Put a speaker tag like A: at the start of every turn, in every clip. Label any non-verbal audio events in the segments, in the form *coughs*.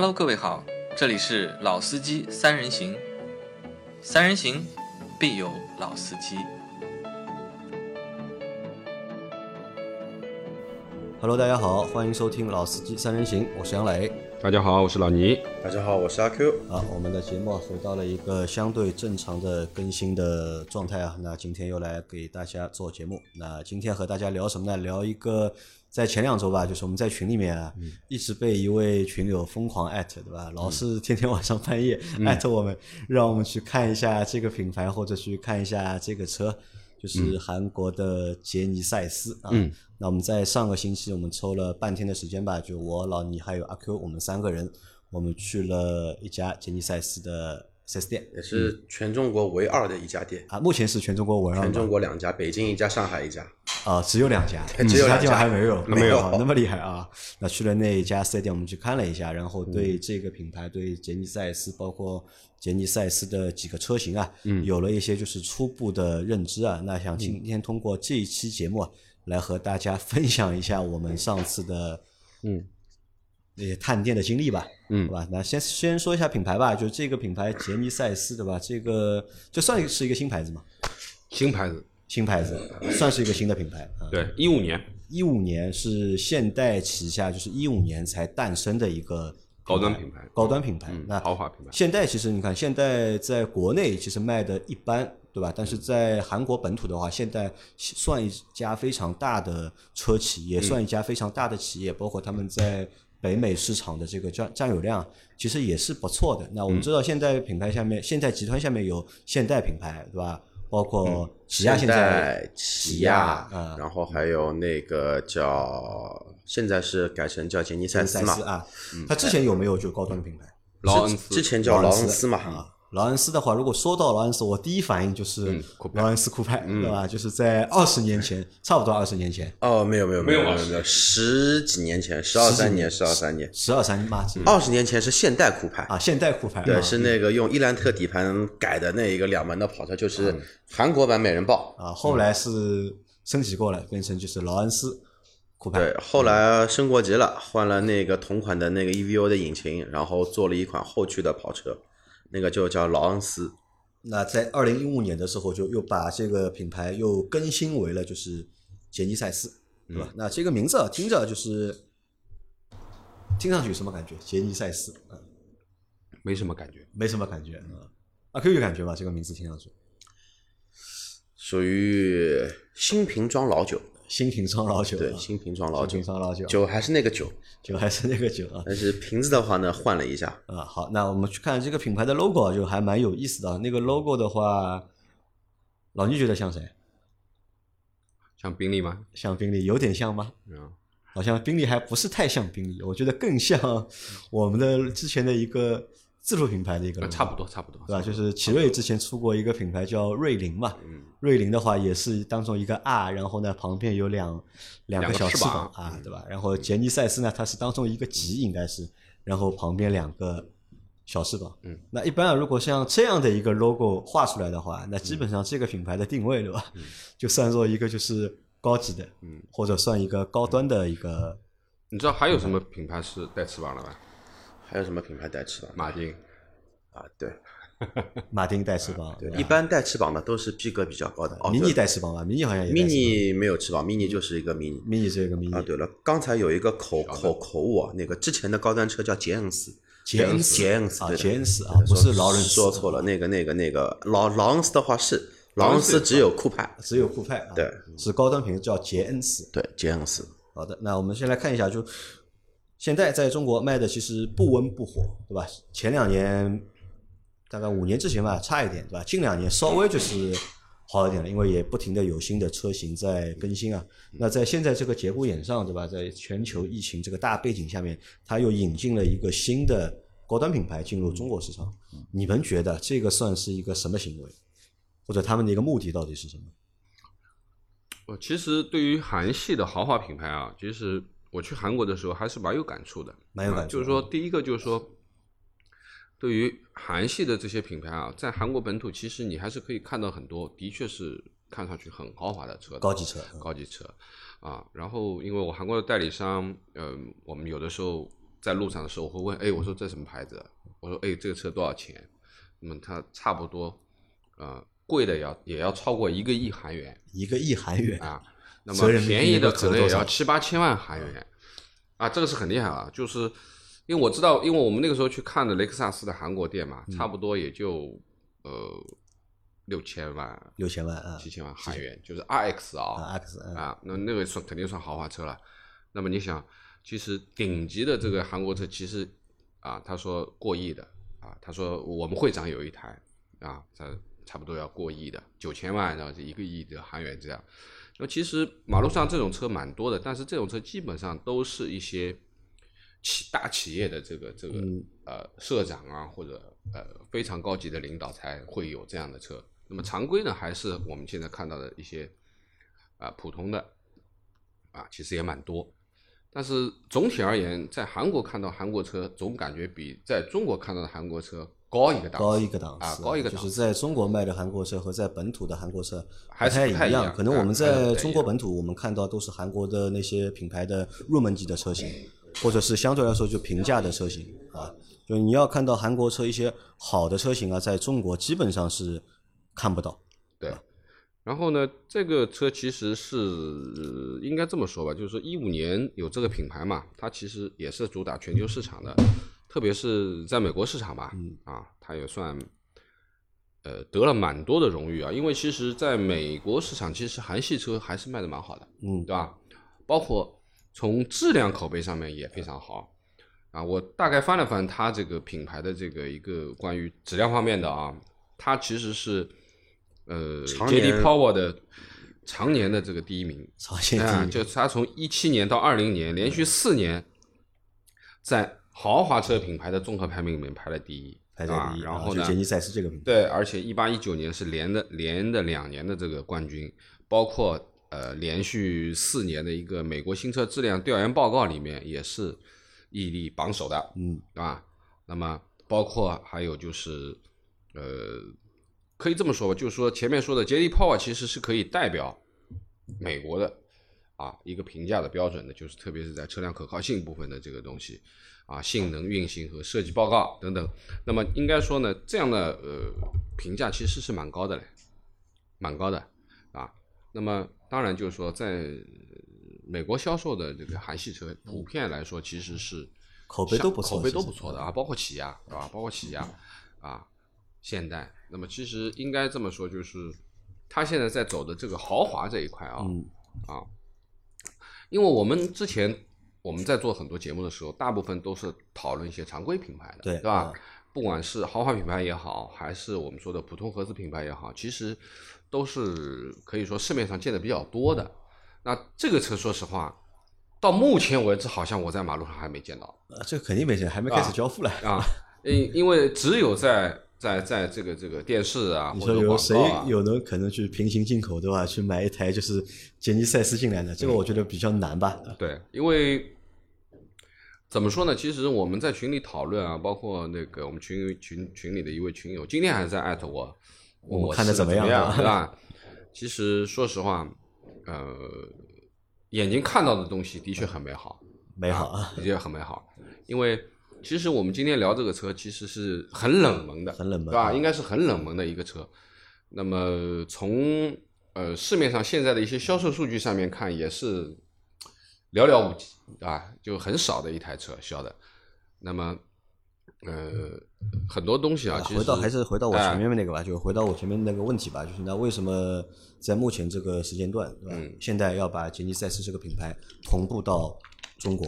A: Hello，各位好，这里是老司机三人行，三人行必有老司机。
B: Hello，大家好，欢迎收听《老司机三人行》，我是杨磊。
C: 大家好，我是老倪。
D: 大家好，我是阿 Q。
B: 啊，我们的节目回到了一个相对正常的更新的状态啊。那今天又来给大家做节目。那今天和大家聊什么呢？聊一个在前两周吧，就是我们在群里面啊，一直被一位群友疯狂艾特，对吧？老是天天晚上半夜艾特我们，让我们去看一下这个品牌或者去看一下这个车。就是韩国的杰尼赛斯啊，
C: 嗯。
B: 那我们在上个星期我们抽了半天的时间吧，就我老倪还有阿 Q，我们三个人，我们去了一家杰尼赛斯的 4S 店。
D: 也是全中国唯二的一家店，
B: 啊，目前是全中国唯二
D: 全中国两家，北京一家，上海一家。
B: 啊，只有两家，*laughs*
D: 只有两家。
B: 其他地方还没有，*laughs*
D: 没有。
B: 啊那么厉害啊！那去了那一家四 S 店，我们去看了一下，然后对这个品牌，对杰尼赛斯，包括杰尼赛斯的几个车型啊，有了一些就是初步的认知啊。那想今天通过这一期节目啊，来和大家分享一下我们上次的
C: 嗯
B: 那些探店的经历吧，
C: 嗯
B: 好吧？那先先说一下品牌吧，就这个品牌杰尼赛斯，对吧？这个就算是一个新牌子嘛，
C: 新牌子，
B: 新牌子算是一个新的品牌啊。
C: 对，一五年
B: 一五年是现代旗下，就是一五年才诞生的一个
C: 高端品牌
B: 高端品牌。
C: 嗯
B: 那
C: 豪华品牌
B: 现代其实你看，现代在国内其实卖的一般，对吧？但是在韩国本土的话，现代算一家非常大的车企，也算一家非常大的企业，包括他们在北美市场的这个占占有量，其实也是不错的。那我们知道，现在品牌下面，现在集团下面有现代品牌，对吧？包括起亚现在
D: 代、起亚
B: 嗯，
D: 然后还有那个叫，现在是改成叫杰尼赛斯嘛
B: 它之前有没有就高端的品牌？
C: 劳恩斯
D: 之前叫劳恩斯嘛。
B: 啊，劳恩斯的话，如果说到劳恩斯，我第一反应就是
C: 嗯
B: 劳恩斯酷派，对吧？就是在二十年前，差不多二十年前，
D: 哦，没有没有
C: 没有啊
D: 有没有没有，十几年前，十二三年，十二三年，
B: 十二三嘛，
D: 二十年前是现代酷派。
B: 啊，现代酷派，
D: 对，
B: 啊。
D: 是那个用伊兰特底盘改的那一个两门的跑车，就是韩国版美人豹。
B: 啊，后来是升级过了，变成就是劳恩斯酷派，
D: 对，后来升过级了，换了那个同款的那个 EVO 的引擎，然后做了一款后驱的跑车，那个就叫劳恩斯。
B: 那在二零一五年的时候，就又把这个品牌又更新为了就是杰尼赛斯，对吧？那这个名字啊，听着就是听上去什么感觉？杰尼赛斯，啊，
C: 没什么感觉。
B: 没什么感觉啊。阿 Q 有感觉吧？这个名字听上去，
D: 属于新瓶装老酒，
B: 新瓶装老酒啊，
D: 对，新瓶装老酒
B: 新瓶，装老酒，
D: 酒还是那个酒，
B: 酒还是那个酒啊。
D: 但是瓶子的话呢换了一下，
B: 啊，好，那我们去看这个品牌的 logo 啊就还蛮有意思的啊。那个 logo 的话，老倪觉得像谁？
C: 像宾利吗？
B: 像宾利，有点像吗？
C: 嗯，
B: 好像宾利还不是太像宾利，我觉得更像我们的之前的一个自主品牌的一个
C: 差不多，差不多，
B: 对吧？就是奇瑞之前出过一个品牌叫瑞麟嘛，
D: 嗯
B: 瑞麟的话也是当中一个 R，然后呢旁边有两两个小翅
C: 翅膀
B: 膀啊，对吧？然后杰尼赛斯呢，它是当中一个吉应该是，然后旁边两个小翅膀。
C: 嗯，
B: 那一般啊，如果像这样的一个 logo 画出来的话，那基本上这个品牌的定位对吧，就算作一个就是高级的，
C: 嗯，
B: 或者算一个高端的一个
C: 你知道还有什么品牌是带翅膀的吗？
D: 还有什么品牌带翅膀？
C: 马丁。
D: 啊，对 *laughs*
B: 马丁带翅膀，
D: 对，
B: 吧？
D: 一般带翅膀的都是逼格比较高的。哦，
B: 迷你
D: 对
B: 带翅膀吧，迷你好像也带翅膀。
D: mini 没有翅膀，mini 就是一个迷你。
B: 迷你是一个迷你。
D: 啊，对了，刚才有一个口口口误啊，那个之前的高端车叫捷恩斯，
B: 杰恩斯。
D: 杰恩斯
B: 啊，杰恩斯啊，不是劳伦斯，
D: 说错了，那个那个那个劳劳恩斯的话是劳恩斯只有酷派，
B: 只有酷派啊，
D: 对，
B: 是高端品牌叫杰恩斯。
D: 对，杰恩斯，
B: 好的，那我们先来看一下，就现在在中国卖的其实不温不火，对吧？前两年大概五年之前吧，差一点，对吧？近两年稍微就是好一点了，因为也不停的有新的车型在更新啊。那在现在这个节骨眼上，对吧？在全球疫情这个大背景下面，它又引进了一个新的高端品牌进入中国市场。你们觉得这个算是一个什么行为，或者他们的一个目的到底是什么？
C: 我其实对于韩系的豪华品牌啊，其实我去韩国的时候还是蛮有感触的。
B: 蛮有感触
C: 啊就是说，第一个就是说，对于韩系的这些品牌啊，在韩国本土，其实你还是可以看到很多，的确是看上去很豪华的车，
B: 高级车
C: 高级车啊。然后，因为我韩国的代理商，嗯、我们有的时候在路上的时候，我会问，哎，我说这什么牌子？我说，哎，这个车多少钱？那么它差不多，呃，贵的要也要超过一个亿韩元
B: 一个亿韩元
C: 啊，那么便宜的可能也要七八千万韩元啊，这个是很厉害啊，就是因为我知道，因为我们那个时候去看的雷克萨斯的韩国店嘛，差不多也就呃六千万、
B: 六千万啊
C: 七千万韩元，就是 RX 啊
B: 啊 X 嗯
C: 啊，那那个算肯定算豪华车了。那么你想，其实顶级的这个韩国车，其实啊，他说过亿的啊，他说我们会长有一台啊，他差不多要过亿的，九千万，然后就一个亿的韩元这样。那么其实马路上这种车蛮多的，但是这种车基本上都是一些企大企业的这个这个、呃社长啊，或者呃非常高级的领导才会有这样的车。那么常规呢，还是我们现在看到的一些啊、普通的啊，其实也蛮多。但是总体而言，在韩国看到韩国车，总感觉比在中国看到的韩国车高一个档次，
B: 高一个档次
C: 啊，高一个档次。
B: 就是在中国卖的韩国车和在本土的韩国车
C: 还是
B: 太一
C: 样
B: 可能我们在中国本土，我们看到都是韩国的那些品牌的入门级的车型，*laughs* 或者是相对来说就平价的车型啊。就你要看到韩国车一些好的车型啊，在中国基本上是看不到。
C: 对，然后呢，这个车其实是、呃应该这么说吧，就是说一五年有这个品牌嘛，它其实也是主打全球市场的，特别是在美国市场吧，啊，它也算呃得了蛮多的荣誉啊，因为其实在美国市场，其实韩系车还是卖的蛮好的，
B: 嗯
C: 对吧？包括从质量口碑上面也非常好。啊，我大概翻了翻它这个品牌的这个一个关于质量方面的啊，它其实是呃
D: 常
C: JD
D: 年
C: Power 的常年的这个第一名，
B: 朝鲜
C: 啊，就是它从一七年到二零年连续四年在豪华车品牌的综合排名里面排了第一，
B: 排在第一。
C: 啊然后呢，
B: 杰尼赛斯这个品牌，
C: 对，而且一八一九年是连的连的两年的这个冠军，包括呃连续四年的一个美国新车质量调研报告里面也是屹立榜首的，
B: 嗯，
C: 啊？那么包括还有就是呃，可以这么说吧，就是说前面说的杰利 Power 其实是可以代表美国的啊一个评价的标准的，就是特别是在车辆可靠性部分的这个东西啊，性能、运行和设计报告等等。那么应该说呢，这样的呃评价其实是蛮高的嘞，蛮高的啊。那么当然就是说，在呃美国销售的这个韩系车，普遍来说其实是
B: 口碑都不错
C: 口碑都不错的啊，包括起亚啊，包括起亚啊，现代。那么其实应该这么说，就是它现在在走的这个豪华这一块啊，
B: 嗯
C: 啊，因为我们之前我们在做很多节目的时候，大部分都是讨论一些常规品牌的，
B: 对
C: 对吧？
B: 啊
C: 不管是豪华品牌也好，还是我们说的普通合资品牌也好，其实都是可以说市面上见的比较多的。那这个车，说实话，到目前为止，好像我在马路上还没见到。
B: 呃这个肯定没见，还没开始
C: 啊
B: 交付了。
C: 啊，因因为只有在在在这个这个电视啊，
B: 你
C: 或者广
B: 说有谁有能可能去平行进口对吧？去买一台就是杰尼赛斯进来的，这个我觉得比较难吧。
C: 对，因为怎么说呢？其实我们在群里讨论啊，包括那个我们群群群里的一位群友，今天还在艾特我，
B: 我看的怎么样啊
C: 对吧？其实说实话，呃，眼睛看到的东西的确很美好，
B: 美好啊，
C: 的确很美好，因为其实我们今天聊这个车，其实是很冷门的，
B: 很冷门
C: 对吧？
B: 啊
C: 应该是很冷门的一个车。那么从呃市面上现在的一些销售数据上面看，也是寥寥无几啊，就很少的一台车销的。那么呃很多东西啊，其实
B: 回到还是回到我
C: 哎
B: 前面那个吧，就回到我前面那个问题吧，就是那为什么在目前这个时间段，对吧？
C: 嗯
B: 现在要把杰尼赛斯这个品牌同步到中国，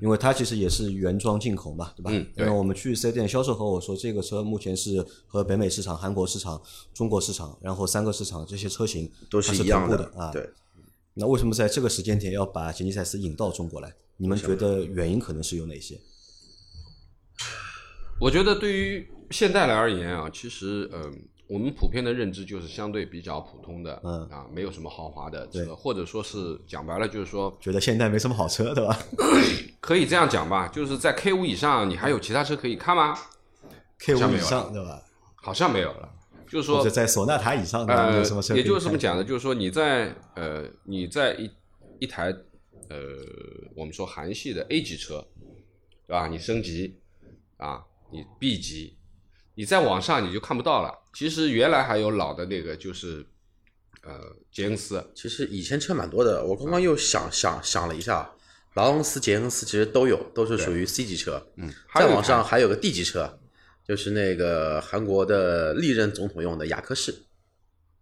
B: 因为它其实也是原装进口嘛，对吧？
C: 嗯对
B: 因为我们去四 S 店销售和我说，这个车目前是和北美市场、韩国市场、中国市场，然后三个市场这些车型
D: 都
B: 是
D: 一样
B: 同步的啊。
D: 对，
B: 那为什么在这个时间点要把杰尼赛斯引到中国来？你们觉得原因可能是有哪些？
C: 我觉得对于现代来而言啊，其实嗯、呃我们普遍的认知就是相对比较普通的，
B: 嗯
C: 啊，没有什么豪华的
B: 对
C: 车，或者说是讲白了就是说，
B: 觉得现代没什么好车，对吧 *laughs*
C: 可以这样讲吧，就是在 K 五以上，你还有其他车可以看吗
B: ？？K 五以上，对吧？
C: 好像没有了。就是说，
B: 在索纳塔以上的，什么车
C: 也就是这么讲的，就是说你在呃你在一一台呃我们说韩系的 A 级车，对吧？你升级啊，你 B 级，你再往上你就看不到了。其实原来还有老的那个就是呃杰恩斯，
D: 其实以前车蛮多的，我刚刚又想想想了一下，劳恩斯、杰恩斯其实都有，都是属于 C 级车。
C: 嗯，
D: 再往上还有个 D 级车，就是那个韩国的历任总统用的雅克士，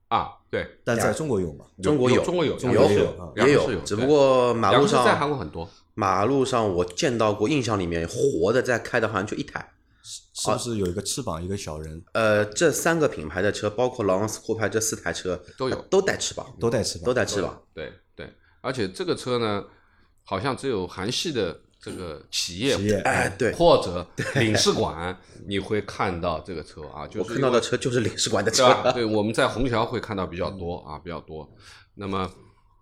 C: 啊，对，
B: 但在中国有吗？
D: 中国有，
C: 中国有
B: 中
D: 有
B: 国也有啊
D: 也
C: 有，
D: 只不过马路
C: 上在韩
D: 上
C: 国很多，
D: 马路上我见到过，印象里面活的在开的好像就一台。
B: 是不是有一个翅膀一个小人
D: 呃，这三个品牌的车，包括劳恩斯、酷派这四台车
C: 都有
D: 呃都带翅膀，
B: 都带翅膀？
D: 都带翅膀。
C: 对对，而且这个车呢，好像只有韩系的这个企业或者领事馆，你会看到这个车啊，就是
D: 我看到的车就是领事馆的？车。
C: 对，我们在虹桥会看到比较多啊，比较多。那么，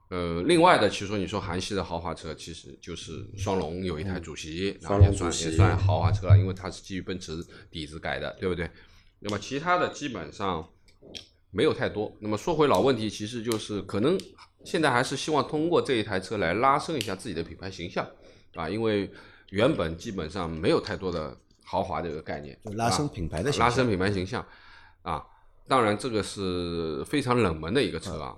C: 呃，另外的，其实说你说韩系的豪华车，其实就是双龙有一台主席，然后也算也算豪华车了，因为它是基于奔驰底子改的，对不对？那么其他的基本上没有太多。那么说回老问题，其实就是可能现在还是希望通过这一台车来拉升一下自己的品牌形象啊，因为原本基本上没有太多的豪华这个概念，
B: 就拉升
C: 啊
B: 品牌的形象
C: 拉升品牌形象啊。当然，这个是非常冷门的一个车啊。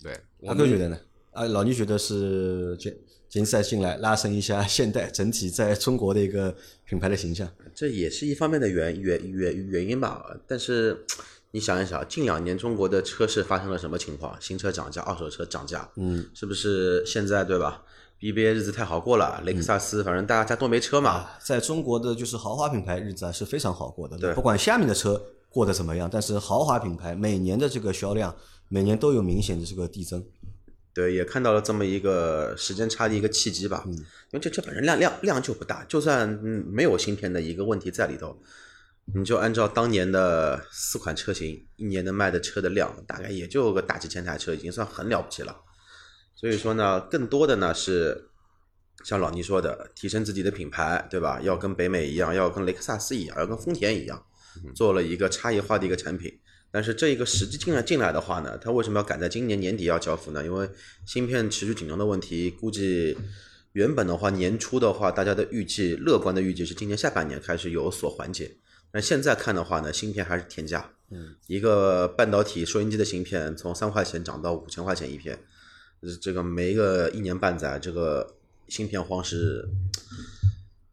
C: 对，我们
B: 阿哥觉得呢？啊，老倪觉得是杰杰赛进来拉升一下现代整体在中国的一个品牌的形象。
D: 这也是一方面的原原原原因吧。但是你想一想，近两年中国的车市发生了什么情况？新车涨价，二手车涨价，
B: 嗯，
D: 是不是现在对吧？BBA 日子太好过了，雷克萨斯反正大家都没车嘛，
B: 啊，在中国的就是豪华品牌日子啊是非常好过的，
D: 对
B: 不管下面的车过得怎么样，但是豪华品牌每年的这个销量每年都有明显的这个递增。
D: 对，也看到了这么一个时间差的一个契机吧。嗯因为这车本身量量量就不大，就算嗯没有芯片的一个问题在里头，你就按照当年的四款车型一年能卖的车的量，大概也就个大几千台车，已经算很了不起了。所以说呢，更多的呢是像老倪说的，提升自己的品牌，对吧？要跟北美一样，要跟雷克萨斯一样，要跟丰田一样，做了一个差异化的一个产品。但是这一个实际进来进来的话呢，它为什么要赶在今年年底要交付呢？因为芯片持续紧张的问题，估计原本的话年初的话，大家的预计乐观的预计是今年下半年开始有所缓解。但现在看的话呢，芯片还是天价，
B: 嗯，
D: 一个半导体收音机的芯片从三块钱涨到五千块钱一片，呃这个没个一年半载，这个芯片荒是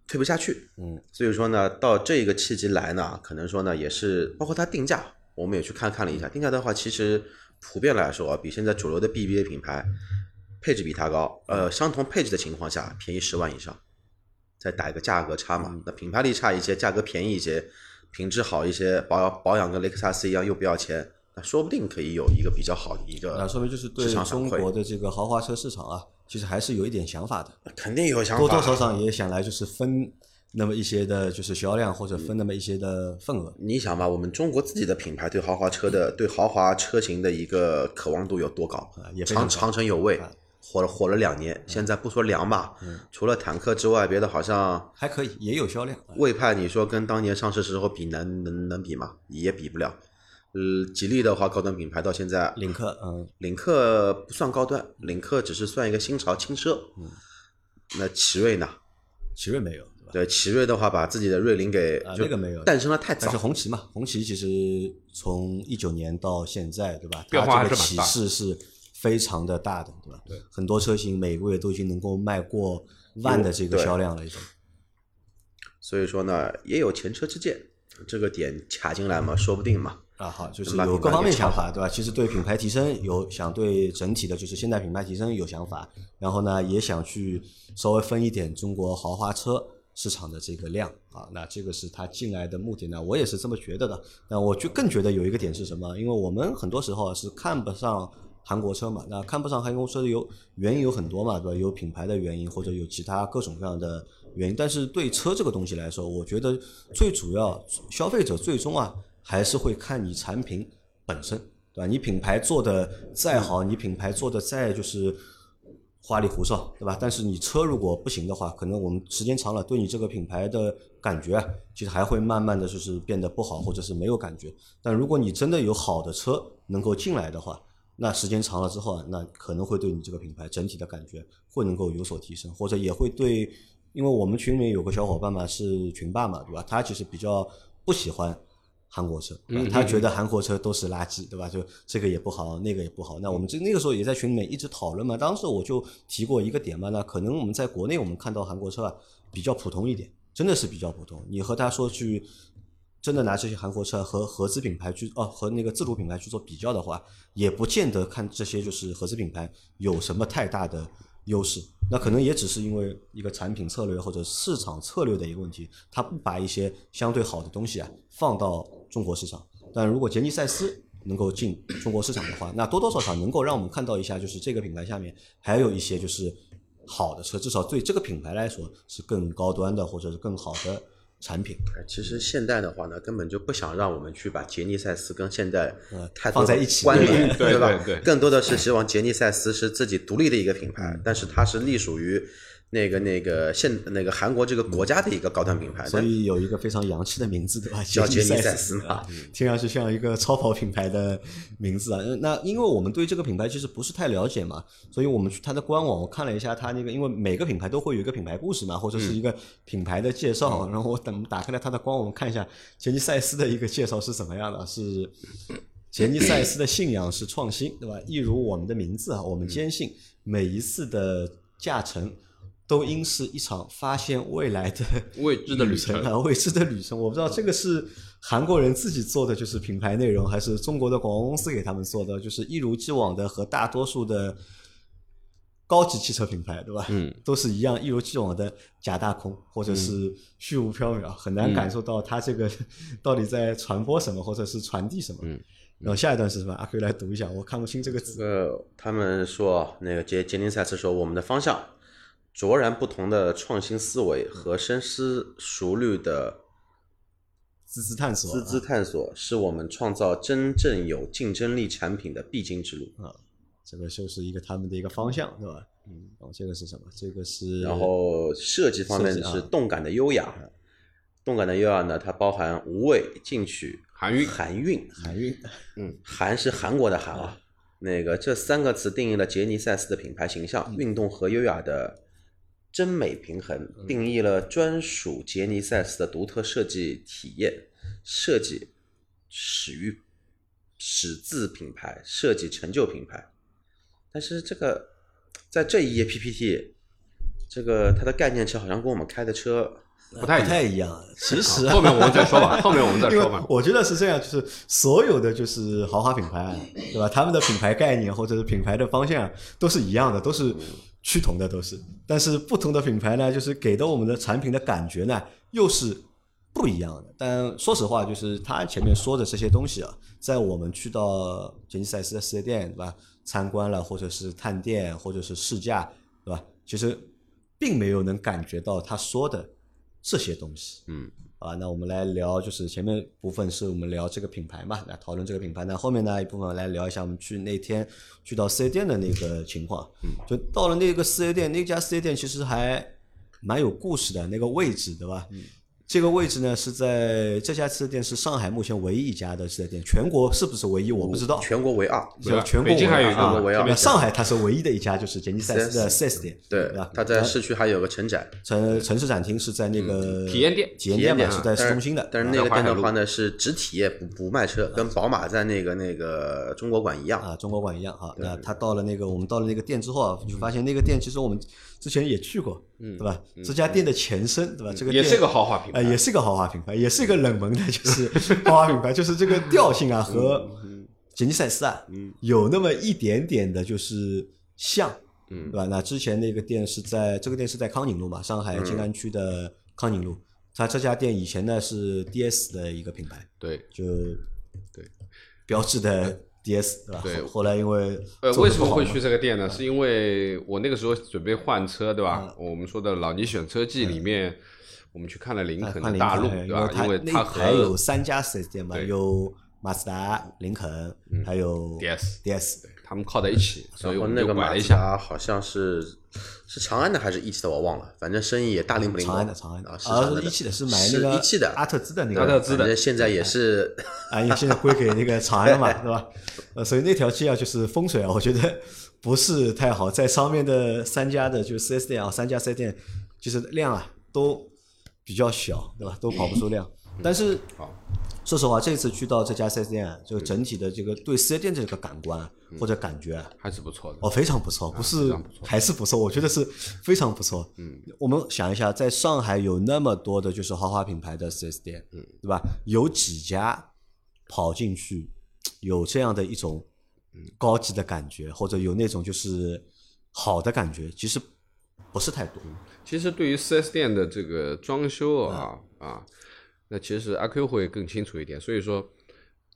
D: 退不下去。
B: 嗯，
D: 所以说呢，到这个契机来呢，可能说呢，也是包括它定价，我们也去看看了一下，定价的话，其实普遍来说啊，比现在主流的 BBA 品牌配置比它高，呃，相同配置的情况下，便宜十万以上，再打一个价格差嘛，那品牌力差一些，价格便宜一些，品质好一些，保保养跟雷克萨斯一样又不要钱，那说不定可以有一个比较好的一个
B: 那说明就是对中国的这个豪华车市场啊，其实还是有一点想法的，
D: 肯定有想法，
B: 多多少少也想来就是分那么一些的，就是销量或者分那么一些的份额。
D: 你想吧，我们中国自己的品牌对豪华车的对豪华车型的一个渴望度有多高长长城有味
B: 啊，
D: 火了火了两年，现在不说凉吧，除了坦克之外，别的好像
B: 还可以，也有销量。
D: 魏派，你说跟当年上市时候比能能能比吗？也比不了。呃，吉利的话，高端品牌到现在，
B: 领克，嗯，
D: 领克不算高端，领克只是算一个新潮轻奢。那奇瑞呢？
B: 奇瑞没有，对吧？
D: 对，奇瑞的话，把自己的瑞麟给
B: 啊
D: 就
B: 那个没有
D: 诞生的太早
B: 但是。红旗嘛，红旗其实从一九年到现在，对吧？
C: 变化
B: 它这个起
C: 还是蛮大
B: 势是非常的大的，对吧？对，很多车型每个月都已经能够卖过万的这个销量了，已经。
D: 所以说呢，也有前车之鉴，这个点卡进来嘛，说不定嘛。
B: 啊，好，就是有各方面想法，对吧？其实对品牌提升有想对整体的，就是现代品牌提升有想法，然后呢，也想去稍微分一点中国豪华车市场的这个量啊。那这个是他进来的目的呢，我也是这么觉得的。那我就更觉得有一个点是什么？因为我们很多时候啊是看不上韩国车嘛，那看不上韩国车的有原因有很多嘛，对吧？有品牌的原因，或者有其他各种各样的原因。但是对车这个东西来说，我觉得最主要消费者最终啊还是会看你产品本身，对吧？你品牌做的再好，你品牌做的再就是花里胡哨，对吧？但是你车如果不行的话，可能我们时间长了，对你这个品牌的感觉啊，其实还会慢慢的就是变得不好，或者是没有感觉。但如果你真的有好的车能够进来的话，那时间长了之后啊，那可能会对你这个品牌整体的感觉会能够有所提升，或者也会对。因因为我们群里面有个小伙伴嘛是群霸嘛，对吧？他其实比较不喜欢韩国车，对吧
C: 嗯
B: 他觉得韩国车都是垃圾，对吧？就这个也不好，那个也不好。那我们这那个时候也在群里面一直讨论嘛。当时我就提过一个点嘛，那可能我们在国内我们看到韩国车啊比较普通一点，真的是比较普通。你和他说去。真的拿这些韩国车和合资品牌去哦、和那个自主品牌去做比较的话，也不见得看这些就是合资品牌有什么太大的优势。那可能也只是因为一个产品策略或者市场策略的一个问题，它不把一些相对好的东西啊放到中国市场。但如果杰尼赛斯能够进中国市场的话，那多多少少能够让我们看到一下，就是这个品牌下面还有一些就是好的车，至少对这个品牌来说是更高端的或者是更好的产品。
D: 哎其实现代的话呢，根本就不想让我们去把杰尼赛斯跟现代
B: 呃
D: 太
B: 放在一起
D: 关联，
C: 对对
D: 吧？
C: 对对
D: 更多的是希望杰尼赛斯是自己独立的一个品牌，
B: 嗯
D: 但是它是隶属于那个那个现那个韩国这个国家的一个高端品牌，
B: 所以有一个非常洋气的名字，对吧？
D: 叫杰尼赛
B: 赛
D: 斯嘛
B: 啊，听上去像一个超跑品牌的名字啊。呃那因为我们对这个品牌其实不是太了解嘛，所以我们去它的官网，我看了一下它那个，因为每个品牌都会有一个品牌故事嘛，或者是一个品牌的介绍。然后我等打开了它的官网，我们看一下杰尼赛斯的一个介绍是怎么样的，是。*laughs* 杰尼赛斯的信仰是创新，对吧？一如我们的名字啊，我们坚信每一次的驾乘都应是一场发现未来的 *laughs*
C: 未知的旅程
B: 程啊，未知的旅程。我不知道这个是韩国人自己做的，就是品牌内容，还是中国的广告公司给他们做的，就是一如既往的和大多数的高级汽车品牌，对吧？
C: 嗯，
B: 都是一样，一如既往的假大空，或者是虚无缥缈，很难感受到它这个 *laughs* 到底在传播什么，或者是传递什么。
C: 嗯。
B: 然后下一段是什么？阿 Q 来读一下，我看不清这个字。
D: 呃他们说那个杰杰尼赛斯说我们的方向卓然不同的创新思维和深思熟虑的
B: 孜孜探索啊，
D: 孜孜探索，是我们创造真正有竞争力产品的必经之路啊。
B: 这个就是一个他们的一个方向，对吧？嗯，然后这个是什么？这个是
D: 然后设计方面是动感的优雅，动感的优雅呢，它包含无畏、进取、
C: 含韵
D: 韩韵，
B: 含韵。
D: 嗯，韩是韩国的韩啊。那个这三个词定义了杰尼赛斯的品牌形象，运动和优雅的真美平衡，定义了专属杰尼赛斯的独特设计体验。设计始于始自品牌，设计成就品牌。但是这个在这一页 PPT，这个它的概念车好像跟我们开的车
C: 不太
B: 不太一样。其实啊
C: 后面我们再说吧，后面我们再说吧。*laughs*
B: 我觉得是这样，就是所有的就是豪华品牌啊，对吧？他们的品牌概念或者是品牌的方向都是一样的，都是趋同的，都是。但是不同的品牌呢，就是给到我们的产品的感觉呢，又是不一样的。但说实话，就是他前面说的这些东西啊，在我们去到杰尼赛斯的四 S 店，对吧？参观了，或者是探店，或者是试驾，对吧？其实并没有能感觉到他说的这些东西。
C: 嗯，
B: 啊，那我们来聊，就是前面部分是我们聊这个品牌嘛，来讨论这个品牌。那后面呢一部分来聊一下我们去那天去到四 S 店的那个情况。嗯，就到了那个四 S 店，那家四 S 店其实还蛮有故事的，那个位置对吧？嗯。这个位置呢是在这家四 S 店是上海目前唯一一家的四 S 店，全国是不是唯一我不知道。
D: 全国唯二。
C: 对吧
B: 就全国
C: 北京还有一
B: 唯二
D: 个唯二
B: 上海它是唯一的一家，就是杰尼赛斯的四 S 店，
D: 对
B: 吧？，
D: 它在市区还有个城展
B: 城城市展厅是在那个
C: 体验店
B: 体验店嘛，是在市中心的。
D: 但是那个店的话呢是只体验不不卖车，跟宝马在那个那个中国馆一样。
B: 啊，中国馆一样啊。那他到了那个，我们到了那个店之后啊，就发现那个店其实我们之前也去过，嗯对吧？这家店的前身，对吧？这个店
C: 也是个豪华品
B: 呃，
C: 牌，
B: 也是个豪华品牌，也是一个冷门的，*laughs* 就是豪华品牌，就是这个调性啊和杰尼赛斯啊，有那么一点点的就是像，嗯对吧？那之前那个店是在这个店是在康宁路嘛，上海静安区的康宁路。它这家店以前呢是 DS 的一个品牌，
C: 对
B: 就
C: 对
B: 标志的 DS 对吧？
C: 对
B: 后后来因为
C: 呃，为什么会去这个店呢？是因为我那个时候准备换车，对吧？我们说的老倪选车记里面，我们去看了林肯大陆，对吧？因为它
B: 还有三家四 S 店嘛，有马自达、林肯，还有
C: DS
B: DS。
C: 他们靠在一起，所以我
D: 那个马
C: 拐了一下。
D: 好像是是长安的还是一汽的，我忘了，反正生意也大灵不。
B: 长安的，长安的，
D: 啊，是
B: 一汽的，是买那个
D: 一汽的
B: 阿特兹的那个
C: 阿特兹的
D: 现在也是 *laughs*
B: 啊，因为现在归给那个长安了嘛，*laughs* 对吧？呃，所以那条街啊，就是风水啊，我觉得不是太好，在上面的三家的就是四 S 店啊，三家四 S 店，就是量啊都比较小，对吧？都跑不出量。但是
C: 好，
B: 说实话，这次去到这家四 S 店啊，这个整体的这个对四 S 店这个感官啊或者感觉啊，
C: 还是不错的。
B: 哦，非常不错，不是还是不错，我觉得是非常不错。
C: 嗯，
B: 我们想一下，在上海有那么多的就是豪华品牌的四 S 店，
C: 嗯，
B: 对吧？有几家跑进去有这样的一种高级的感觉，或者有那种就是好的感觉，其实不是太多。
C: 其实对于四 S 店的这个装修啊啊，那其实阿 Q 会更清楚一点。所以说，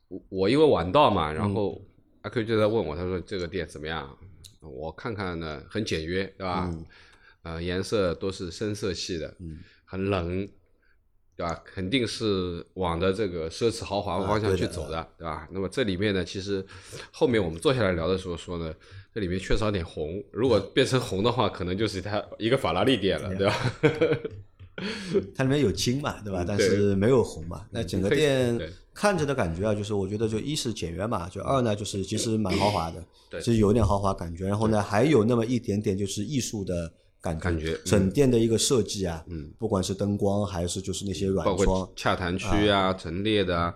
C: 我我因为晚到嘛，然后阿 Q 就在问我，他说这个店怎么样？我看看呢，很简约，对吧？呃，颜色都是深色系的，很冷，对吧？肯定是往的这个奢侈豪华方向去走的，对吧？那么这里面呢，其实后面我们坐下来聊的时候说呢，这里面缺少点红，如果变成红的话，可能就是它一个法拉利店了，对吧？*laughs* *laughs*
B: 它里面有金嘛，对吧？但是没有红嘛。那整个店看着的感觉啊，就是我觉得就一是简约嘛，就二呢就是其实蛮豪华的，*coughs*
C: 对。
B: 其实有点豪华感觉。然后呢，还有那么一点点就是艺术的感觉，
C: 感觉嗯。
B: 整店的一个设计啊，嗯。不管是灯光还是就是那些软
C: 包
B: 装
C: 括，洽谈区啊、陈列的啊，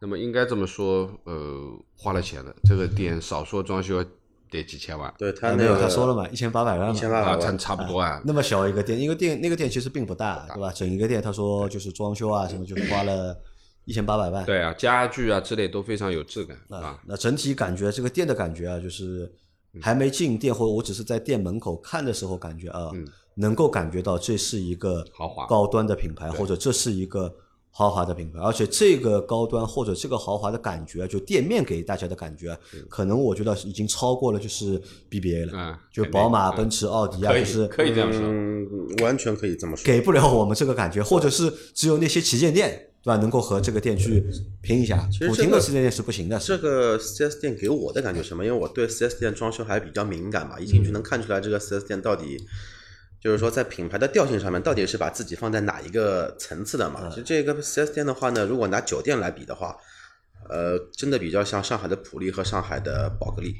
C: 那么应该这么说，呃，花了钱的这个店，少说装修得几千万，
D: 对他
B: 没有
D: 个
B: 他说了嘛，一千八百万嘛，
C: 啊，
D: 一千八百万
C: 差，差不多啊。
B: 那么小一个店，一个店那个店其实并不大，对吧？整一个店他说就是装修啊什么，就花了一千八百万。
C: 对啊，家具啊之类都非常有质感啊。
B: 那整体感觉这个店的感觉啊，就是还没进店或者我只是在店门口看的时候，感觉啊，能够感觉到这是一个
C: 豪华
B: 高端的品牌，或者这是一个豪华的品牌，而且这个高端或者这个豪华的感觉啊，就店面给大家的感觉啊，可能我觉得已经超过了就是 BBA 了，
C: 嗯
B: 就宝马、
C: 嗯
B: 奔驰、奥迪啊，就是
C: 可以这样说，
D: 嗯，完全可以这么说。
B: 给不了我们这个感觉，或者是只有那些旗舰店。对吧？能够和这个店去拼一下，普通的旗舰店是不行的。
D: 这个 4S 店给我的感觉什么？因为我对 4S 店装修还比较敏感嘛，一进去能看出来这个 4S 店到底，就是说在品牌的调性上面，到底是把自己放在哪一个层次的嘛？其实这个四 S 店的话呢，如果拿酒店来比的话，呃，真的比较像上海的普利和上海的宝格丽。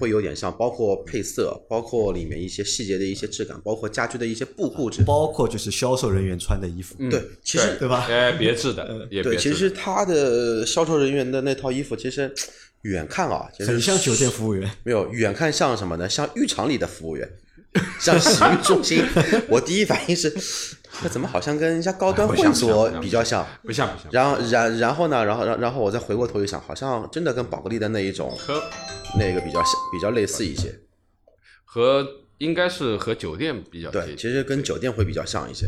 D: 会有点像，包括配色，包括里面一些细节的一些质感，包括家居的一些布布置，
B: 包括就是销售人员穿的衣服，
C: 嗯
D: 对，其实
B: 对吧？
C: 哎，别致的，也
D: 对，
C: 别致的。
D: 其实他的销售人员的那套衣服，其实远看啊，其实
B: 很像酒店服务员。
D: 没有，远看像什么呢？像浴场里的服务员，*laughs* 像洗浴中心。我第一反应是，这怎么好像跟人家高端会所比较像？
C: 不像不像，
D: 然后，然然后呢？然后，然然后我再回过头一想，好像真的跟宝格丽的那一种那个比较像，比较类似一些。
C: 和应该是和酒店比较
D: 对，其实跟酒店会比较像一些，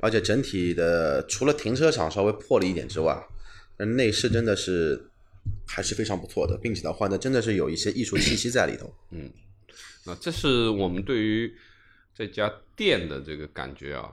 D: 而且整体的除了停车场稍微破了一点之外，那内饰真的是还是非常不错的，并且的话呢，真的是有一些艺术气息在里头。
C: 啊，这是我们对于这家店的这个感觉啊，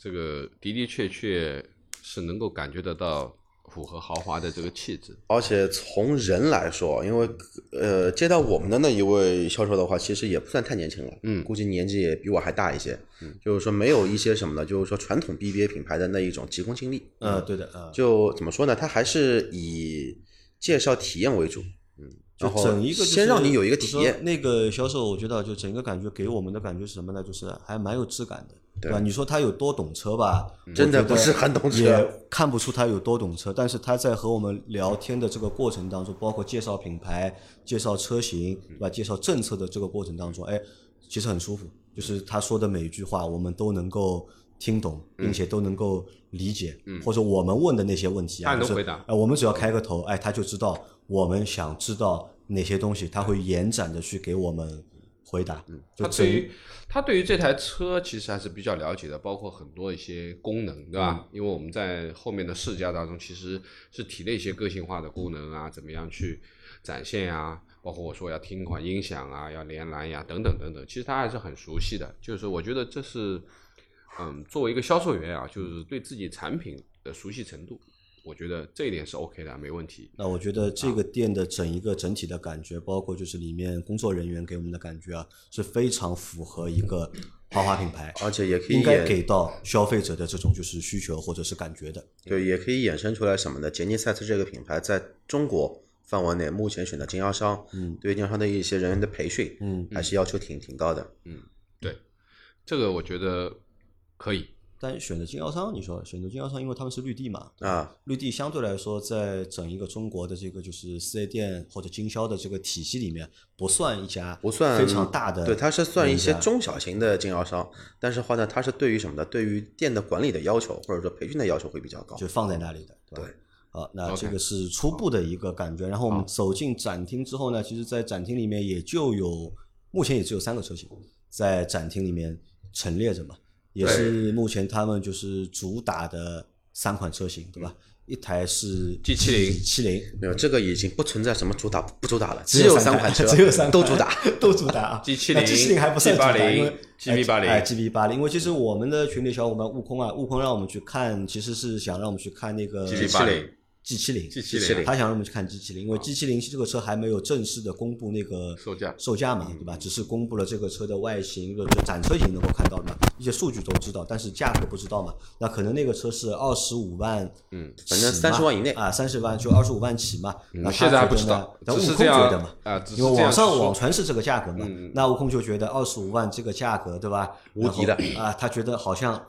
C: 这个的的确确是能够感觉得到符合豪华的这个气质。
D: 而且从人来说，因为呃接到我们的那一位销售的话，其实也不算太年轻了，
C: 嗯
D: 估计年纪也比我还大一些。嗯，就是说没有一些什么呢，就是说传统 BBA 品牌的那一种急功近利。
B: 呃，对的，呃，
D: 就怎么说呢？他还是以介绍体验为主。嗯，
B: 就整一个就是
D: 先让你有一个体验。
B: 那个销售，我觉得就整个感觉给我们的感觉是什么呢？就是还蛮有质感的，对吧？你说他有多懂车吧？
D: 真的不是很懂车
B: 也看不出他有多懂车。但是他在和我们聊天的这个过程当中，包括介绍品牌、介绍车型，对吧？介绍政策的这个过程当中，哎，其实很舒服。就是他说的每一句话，我们都能够听懂，并且都能够理解，或者我们问的那些问题啊，就是
C: 他能回答
B: 哎，我们只要开个头，哎，他就知道我们想知道哪些东西，他会延展的去给我们回答。就整
C: 他对于他对于这台车其实还是比较了解的，包括很多一些功能，对吧？因为我们在后面的试驾当中，其实是提了一些个性化的功能啊，怎么样去展现啊？包括我说要听款音响啊，要连蓝牙等等等等，其实他还是很熟悉的。就是我觉得这是，嗯，作为一个销售员啊，就是对自己产品的熟悉程度，我觉得这一点是 OK 的，没问题。
B: 那我觉得这个店的整一个整体的感觉，包括就是里面工作人员给我们的感觉啊，是非常符合一个豪华品牌，
D: 而且也可以
B: 应该给到消费者的这种就是需求或者是感觉的。
D: 对，也可以衍生出来什么呢？杰尼赛斯这个品牌在中国范围内目前选的经销商，嗯，对经销商的一些人员的培训，
B: 嗯，
D: 还是要求挺挺高的。
C: 嗯对，这个我觉得可以。
B: 但选择经销商，你说选择经销商，因为他们是绿地嘛，
D: 啊，
B: 绿地相对来说，在整一个中国的这个就是四 S 店或者经销的这个体系里面，不算一家
D: 不算
B: 非常大的，
D: 对，它是算一些中小型的经销商，但是话呢，它是对于什么呢？对于店的管理的要求，或者说培训的要求会比较高。
B: 就放在那里的，对吧？
D: 对
B: 好，那这个是初步的一个感觉。然后我们走进展厅之后呢，其实，在展厅里面也就有，目前也只有三个车型在展厅里面陈列着嘛，也是目前他们就是主打的三款车型，对吧？一台是
C: G
B: 七零七零，
D: 没有，这个已经不存在什么主打不主打了，
B: 只
D: 只有
B: 三
D: 三款车，*laughs*
B: 只有三
D: 都主打。*laughs*
B: 都主打啊。
C: G
B: 七零，G 七零还不算主打
C: ，G80
B: 因为
C: GB80
B: 哎 GB 八零，因为其实我们的群里小伙伴悟空啊，悟空让我们去看，其实是想让我们去看那个
C: G80
B: G 七零
C: G70
B: 他想让我们去看 G 七零，因为 G 七零这个车还没有正式的公布那个
C: 售价
B: 售价嘛，对吧？只是公布了这个车的外形，就展车型能够看到的嘛，一些数据都知道，但是价格不知道嘛。那可能那个车是二十五万，
C: 嗯，
D: 反正
B: 起嘛
D: 30万以内
B: 啊，三十万就二十五万起嘛。那他
C: 现在还不知道
B: 但悟空
C: 只是这样
B: 觉得嘛，
C: 啊
B: 因为网上网传是这个价格嘛
C: 嗯，
B: 那悟空就觉得二十五万这个价格，对吧？
D: 无敌的
B: 啊，他觉得好像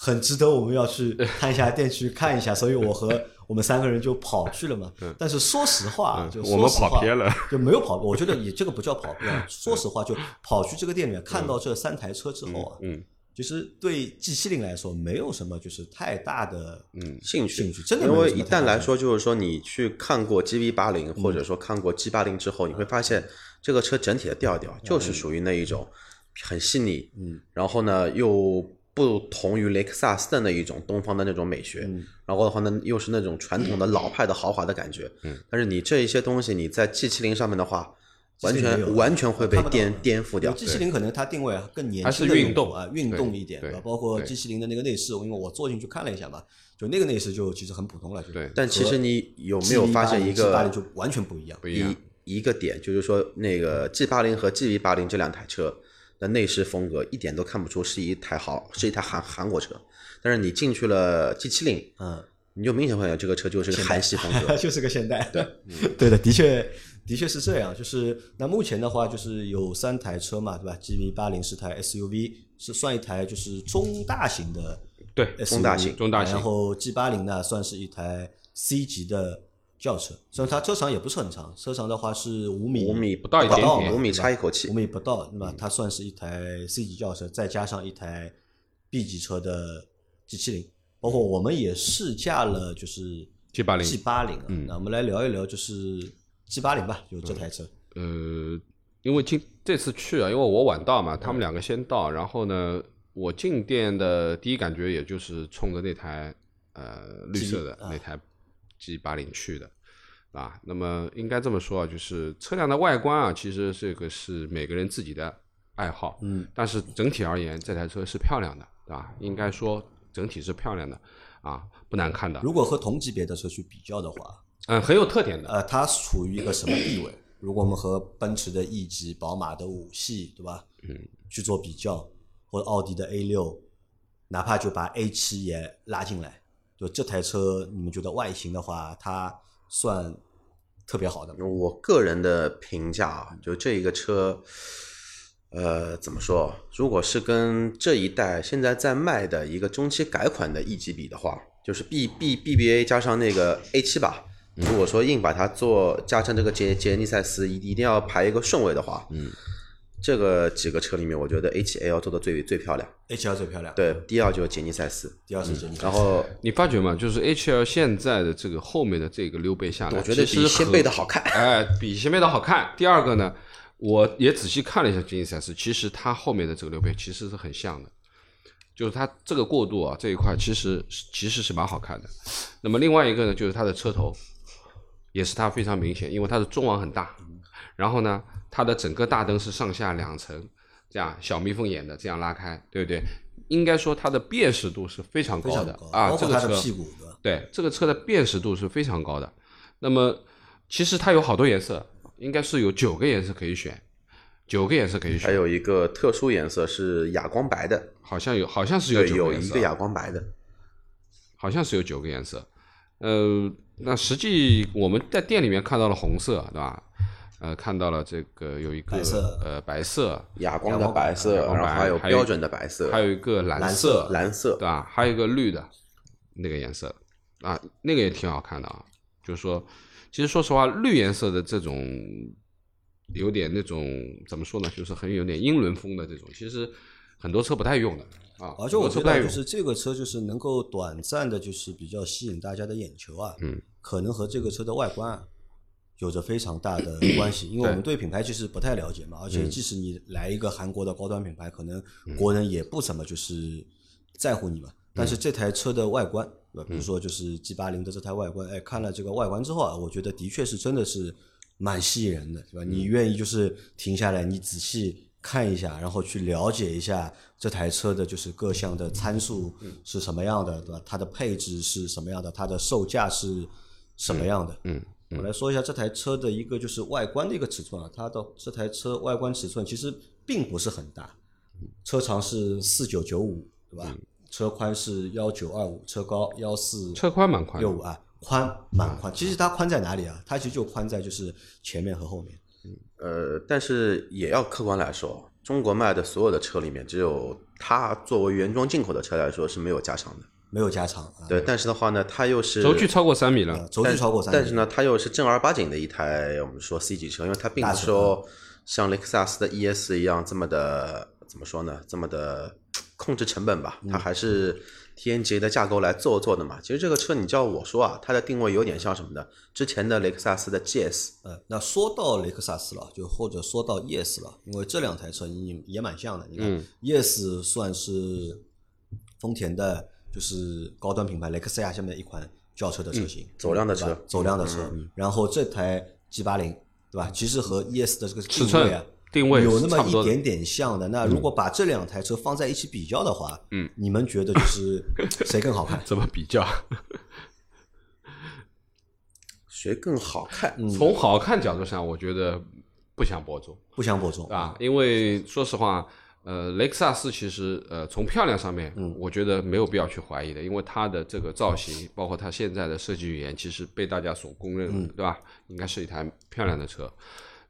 B: 很值得我们要去探一下店去看一下，所以我和我们三个人就跑去了嘛。但是说实话，就
C: 嗯我们
B: 说实话
C: 跑偏了，
B: 就没有跑。我觉得也这个不叫跑偏，说实话，就跑去这个店里面看到这三台车之后啊，
C: 嗯
B: 其实对 G 七零来说没有什么就是太大的
C: 嗯。
D: 兴趣，
B: 兴趣真的没有
D: 因为一旦来说，就是说你去看过 G V 八零，或者说看过 G 八零之后，你会发现这个车整体的调调就是属于那一种很细腻，
B: 嗯，
D: 然后呢又不同于雷克萨斯的那一种东方的那种美学，
B: 嗯。
D: 然后的话呢又是那种传统的老派的豪华的感觉，
C: 嗯，
D: 但是你这一些东西你在 G 七零上面的话，完全完全会被颠颠覆掉
B: ，G 七零可能它定位啊更年轻
C: 运动
B: 啊，运动一点，
C: 对
B: 吧？包括 G 七零的那个内饰，因为我坐进去看了一下嘛，就那个内饰就其实很普通了，就
C: 对
D: 但其实你有没有发现一个
B: 八零就完全不一样？
C: 不一样，
D: 一一个点，就是说那个 G 八零和 GB 八零这两台车的内饰风格一点都看不出是一台好是一台韩韩国车，但是你进去了 G 七零，
B: 嗯，
D: 你就明显发现这个车就是个韩系风格。*laughs*
B: 就是个现代。对，*laughs* 对的，的确的确是这样。就是那目前的话，就是有三台车嘛，对吧？GV 八零是台 SUV，是算一台就是中大型的
C: 对
D: 中大型
C: 中大型
B: 然后 G 八零呢，算是一台 C 级的轿车，虽然它车长也不是很长，车长的话是五米
D: 五米
C: 不到一点点
D: 五米差一口气。
B: 五米不到，那么它算是一台 C 级轿车，再加上一台 B 级车的 G 七零包括我们也试驾了，就是 G 八零。G
C: 八零
B: 那我们来聊一聊，就是 G 八零吧，就这台车。
C: 呃，因为今这次去啊，因为我晚到嘛，他们两个先到，然后呢，我进店的第一感觉也就是冲着那台呃绿色的那台 G 八零去的啊。那么应该这么说啊，就是车辆的外观啊，其实这个是每个人自己的爱好，
B: 嗯，
C: 但是整体而言，这台车是漂亮的，对吧？应该说整体是漂亮的啊，不难看的，
B: 如果和同级别的车去比较的话，
C: 嗯，很有特点的，
B: 呃，它处于一个什么地位？如果我们和奔驰的 E 级、宝马的五系，对吧？
C: 嗯，
B: 去做比较，或者奥迪的 A 六，哪怕就把 A 七也拉进来，就这台车，你们觉得外形的话，它算特别好的吗？
D: 我个人的评价啊，就这一个车，呃，怎么说？如果是跟这一代现在在卖的一个中期改款的 E 级比的话，就是 B B B B A 加上那个 A 七吧。如果说硬把它做加上这个杰杰尼赛斯，一一定要排一个顺位的话，
C: 嗯，
D: 这个几个车里面，我觉得七 L 做的最最漂亮。
B: H L 最漂亮，
D: 对，第二就是杰尼赛斯，
B: 第二是杰尼赛斯
D: 然后
C: 你发觉吗？就是 H L 现在的这个后面的这个溜背下来，
D: 我觉得
C: 其实
D: 比掀
C: 和
D: 背的好看。
C: 哎，比掀背的好看。第二个呢，我也仔细看了一下杰尼赛斯，其实它后面的这个溜背其实是很像的，就是它这个过渡啊这一块其实其实是蛮好看的。那么另外一个呢，就是它的车头，也是它非常明显，因为它的中网很大，然后呢，它的整个大灯是上下两层，这样小蜜蜂眼的这样拉开，对不对？应该说它的辨识度是非常高的啊，这个车
B: 屁股，对
C: 这个车的辨识度是非常高的。那么其实它有好多颜色，应该是有九个颜色可以选，九个颜色可以选，
D: 还有一个特殊颜色是哑光白的，
C: 好像有好像是有九个颜色
D: 有一个哑光白的。
C: 好像是有九个颜色。呃，那实际我们在店里面看到了红色，对吧？呃，看到了这个有一个
B: 白色
C: 呃白色，
D: 哑光的白色，然后还有标准的白色，
C: 还有一个蓝
B: 蓝
C: 色，
D: 蓝色
C: 对吧？还有一个绿的那个颜色啊，那个也挺好看的啊。就是说，其实说实话，绿颜色的这种有点那种怎么说呢，就是很有点英伦风的这种，其实很多车不太用的啊。
B: 而且我觉得就是这个车就是能够短暂的，就是比较吸引大家的眼球啊，
C: 嗯，
B: 可能和这个车的外观啊有着非常大的 *clears throat* 关系，因为我们对品牌其实不太了解嘛，而
C: 嗯
B: 且即使你来一个韩国的高端品牌，可能国人也不怎么就是在乎你嘛。但是这台车的外观，对吧？比如说就是 G 八零的这台外观，哎，看了这个外观之后啊，我觉得的确是真的是蛮吸引人的，对吧？你愿意就是停下来，你仔细看一下，然后去了解一下这台车的就是各项的参数是什么样的，对吧？它的配置是什么样的，它的售价是什么样的？
C: 嗯
B: 我来说一下这台车的一个就是外观的一个尺寸啊，它的这台车外观尺寸其实并不是很大，车长是四九九五，对吧？车宽是幺九二五，车高幺四
C: 车宽蛮宽的
B: 六五啊，宽蛮宽。其实它宽在哪里啊？它其实就宽在就是前面和后面。
D: 呃，但是也要客观来说，中国卖的所有的车里面，只有它作为原装进口的车来说是没有加长的。
B: 没有加长啊，
D: 对，但是的话呢，它又是
C: 轴距超过三米了
B: 呃，轴距超过三米。
D: 但是呢，它又是正儿八经的一台我们说 C 级车，因为它并不是说像雷克萨斯的 ES 一样这么的怎么说呢，这么的控制成本吧，它还是 TNGA 的架构来做做的嘛。其实这个车你叫我说啊，它的定位有点像什么呢？之前的雷克萨斯的 GS，
B: 呃，那说到雷克萨斯了，就或者说到 ES 了，因为这两台车也也蛮像的。你看、
C: 嗯
B: ES 算是丰田的，就是高端品牌雷克萨亚下面的一款轿车的车型，
D: 走量的车
B: 走量的车。然后这台 G 八零，对吧？其实和 ES 的这个
C: 尺寸
B: 定位啊。
C: 定位
B: 有那么一点点像的。那如果把这两台车放在一起比较的话，嗯，你们觉得就是 *laughs* 谁更好看？
C: 怎么比较？*laughs*
D: 谁更好看？
C: 从好看角度上，我觉得不相伯仲。
B: 不相伯仲
C: 啊，因为说实话，呃，雷克萨斯其实呃从漂亮上面，我觉得没有必要去怀疑的，因为它的这个造型，包括它现在的设计语言，其实被大家所公认的，对吧？应该是一台漂亮的车。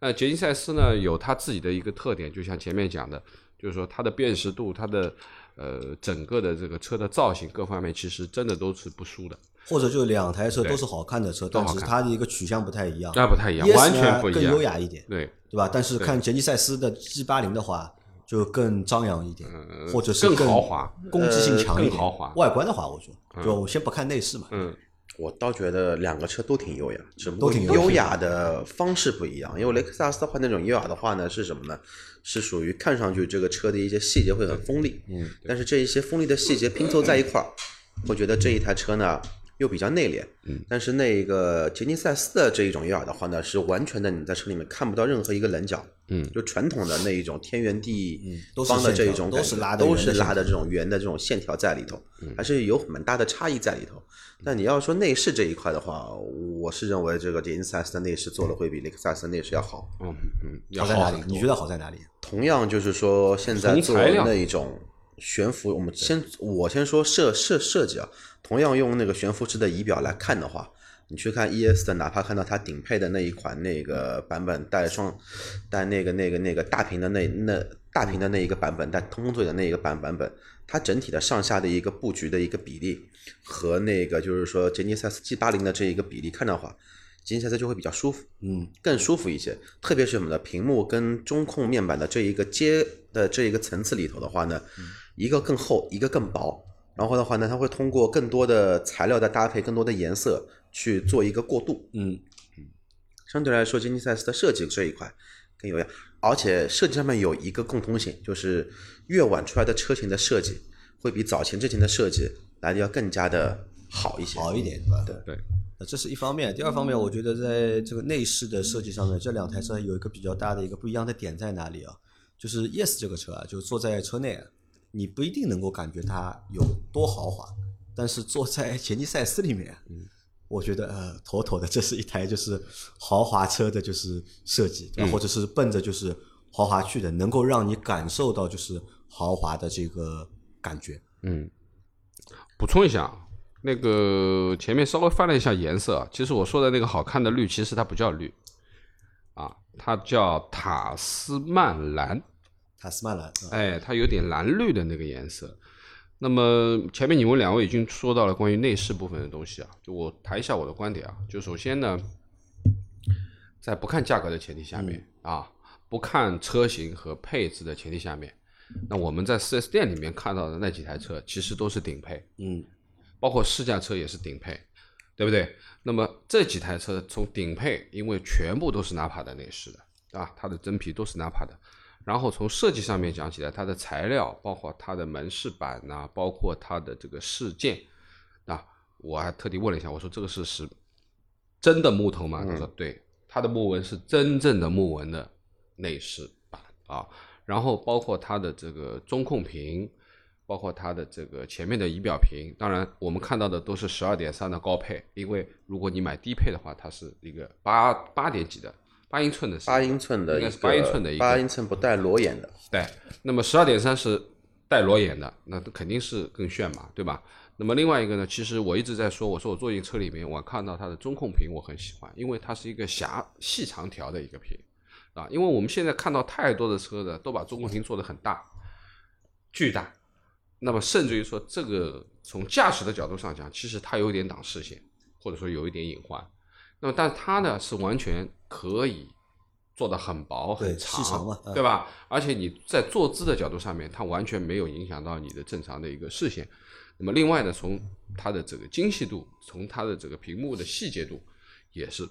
C: 那捷尼赛斯呢，有它自己的一个特点，就像前面讲的，就是说它的辨识度，它的呃整个的这个车的造型各方面，其实真的都是不输的，
B: 或者就两台车都是好看的车，但是它的一个取向不太一样。
C: 那不太一样，完全不一样。
B: 更优雅一点，
C: 对，
B: 对吧？但是看杰尼赛斯的 G 八零的话，就更张扬一点，或者是
C: 呃更豪华，
B: 攻击性强一点。
C: 豪华
B: 外观的话，我说，就我先不看内饰嘛，
C: 嗯，
D: 我倒觉得两个车都挺优雅，只不过
B: 都挺优雅
D: 优雅的方式不一样。因为雷克萨斯的话，那种优雅的话呢是什么呢？是属于看上去这个车的一些细节会很锋利，嗯，但是这一些锋利的细节拼凑在一块儿，会觉得这一台车呢又比较内敛，嗯，但是那个杰尼赛斯的这一种优雅的话呢，是完全的你在车里面看不到任何一个棱角，
C: 嗯，
D: 就传统的那一种天圆地方的这一种感觉
B: 是拉的的
D: 都是拉的这种圆的这种线条在里头，还是有蛮大的差异在里头。但你要说内饰这一块的话，我是认为这个杰尼赛斯的内饰做的会比雷克萨斯的内饰要好。
C: 嗯嗯，
B: 好在哪里你觉得好在哪里？
D: 同样就是说，现在做那一种悬浮，我们先我先说设设设计啊，同样用那个悬浮式的仪表来看的话，你去看 ES 的，哪怕看到它顶配的那一款那个版本带双带那个那个那个大屏的那那大屏的那一个版本，带通风座椅的那一个版版本，它整体的上下的一个布局的一个比例和那个就是说杰尼赛斯 G 八零的这一个比例看的话，杰尼赛斯就会比较舒服。
B: 嗯，
D: 更舒服一些。特别是我们的？屏幕跟中控面板的这一个接的这一个层次里头的话呢，一个更厚，一个更薄。然后的话呢，它会通过更多的材料的搭配，更多的颜色去做一个过渡。
B: 嗯嗯，
D: 相对来说，经济赛斯的设计这一块更有样，而且设计上面有一个共通性，就是越晚出来的车型的设计会比早前之前的设计来的要更加的好一些。
B: 好一点，对吧？
D: 对
C: 对，
B: 呃这是一方面。第二方面，我觉得在这个内饰的设计上面，这两台车有一个比较大的一个不一样的点在哪里啊？就是 Yes 这个车啊，就坐在车内啊，你不一定能够感觉它有多豪华，但是坐在杰尼赛斯里面嗯，我觉得呃，妥妥的这是一台就是豪华车的，就是设计，对吧或者是奔着就是豪华去的，能够让你感受到就是豪华的这个感觉。
C: 嗯，补充一下啊，那个前面稍微翻了一下颜色啊，其实我说的那个好看的绿，其实它不叫绿啊，它叫塔斯曼蓝，
B: 塔斯曼蓝，啊
C: 哎，它有点蓝绿的那个颜色。那么前面你们两位已经说到了关于内饰部分的东西啊，就我谈一下我的观点啊。就首先呢，在不看价格的前提下面、啊，不看车型和配置的前提下面，那我们在 4S 店里面看到的那几台车其实都是顶配，
B: 嗯，
C: 包括试驾车也是顶配，对不对？那么这几台车从顶配，因为全部都是纳帕的内饰的啊，它的真皮都是纳帕的。然后从设计上面讲起来，它的材料，包括它的门饰板呐、包括它的这个饰件，啊，我还特地问了一下，我说这个是是真的木头吗？他说对，它的木纹是真正的木纹的内饰板啊。然后包括它的这个中控屏，包括它的这个前面的仪表屏，当然我们看到的都是十二点三的高配，因为如果你买低配的话，它是一个八八点几的八英寸的，
D: 八英寸的
C: 应该是八英寸的一个
D: 八英寸不带裸眼的，
C: 对，那么十二点三是带裸眼的，那肯定是更炫嘛，对吧？那么另外一个呢，其实我一直在说，我说我坐进车里面，我看到它的中控屏，我很喜欢，因为它是一个狭细长条的一个屏啊。因为我们现在看到太多的车的都把中控屏做得很大，巨大，那么甚至于说这个从驾驶的角度上讲，其实它有一点挡视线，或者说有一点隐患。那么但是它呢是完全可以做的很薄很
B: 细长
C: 对吧？而且你在坐姿的角度上面，它完全没有影响到你的正常的一个视线。那么另外呢，从它的这个精细度，从它的这个屏幕的细节度，也是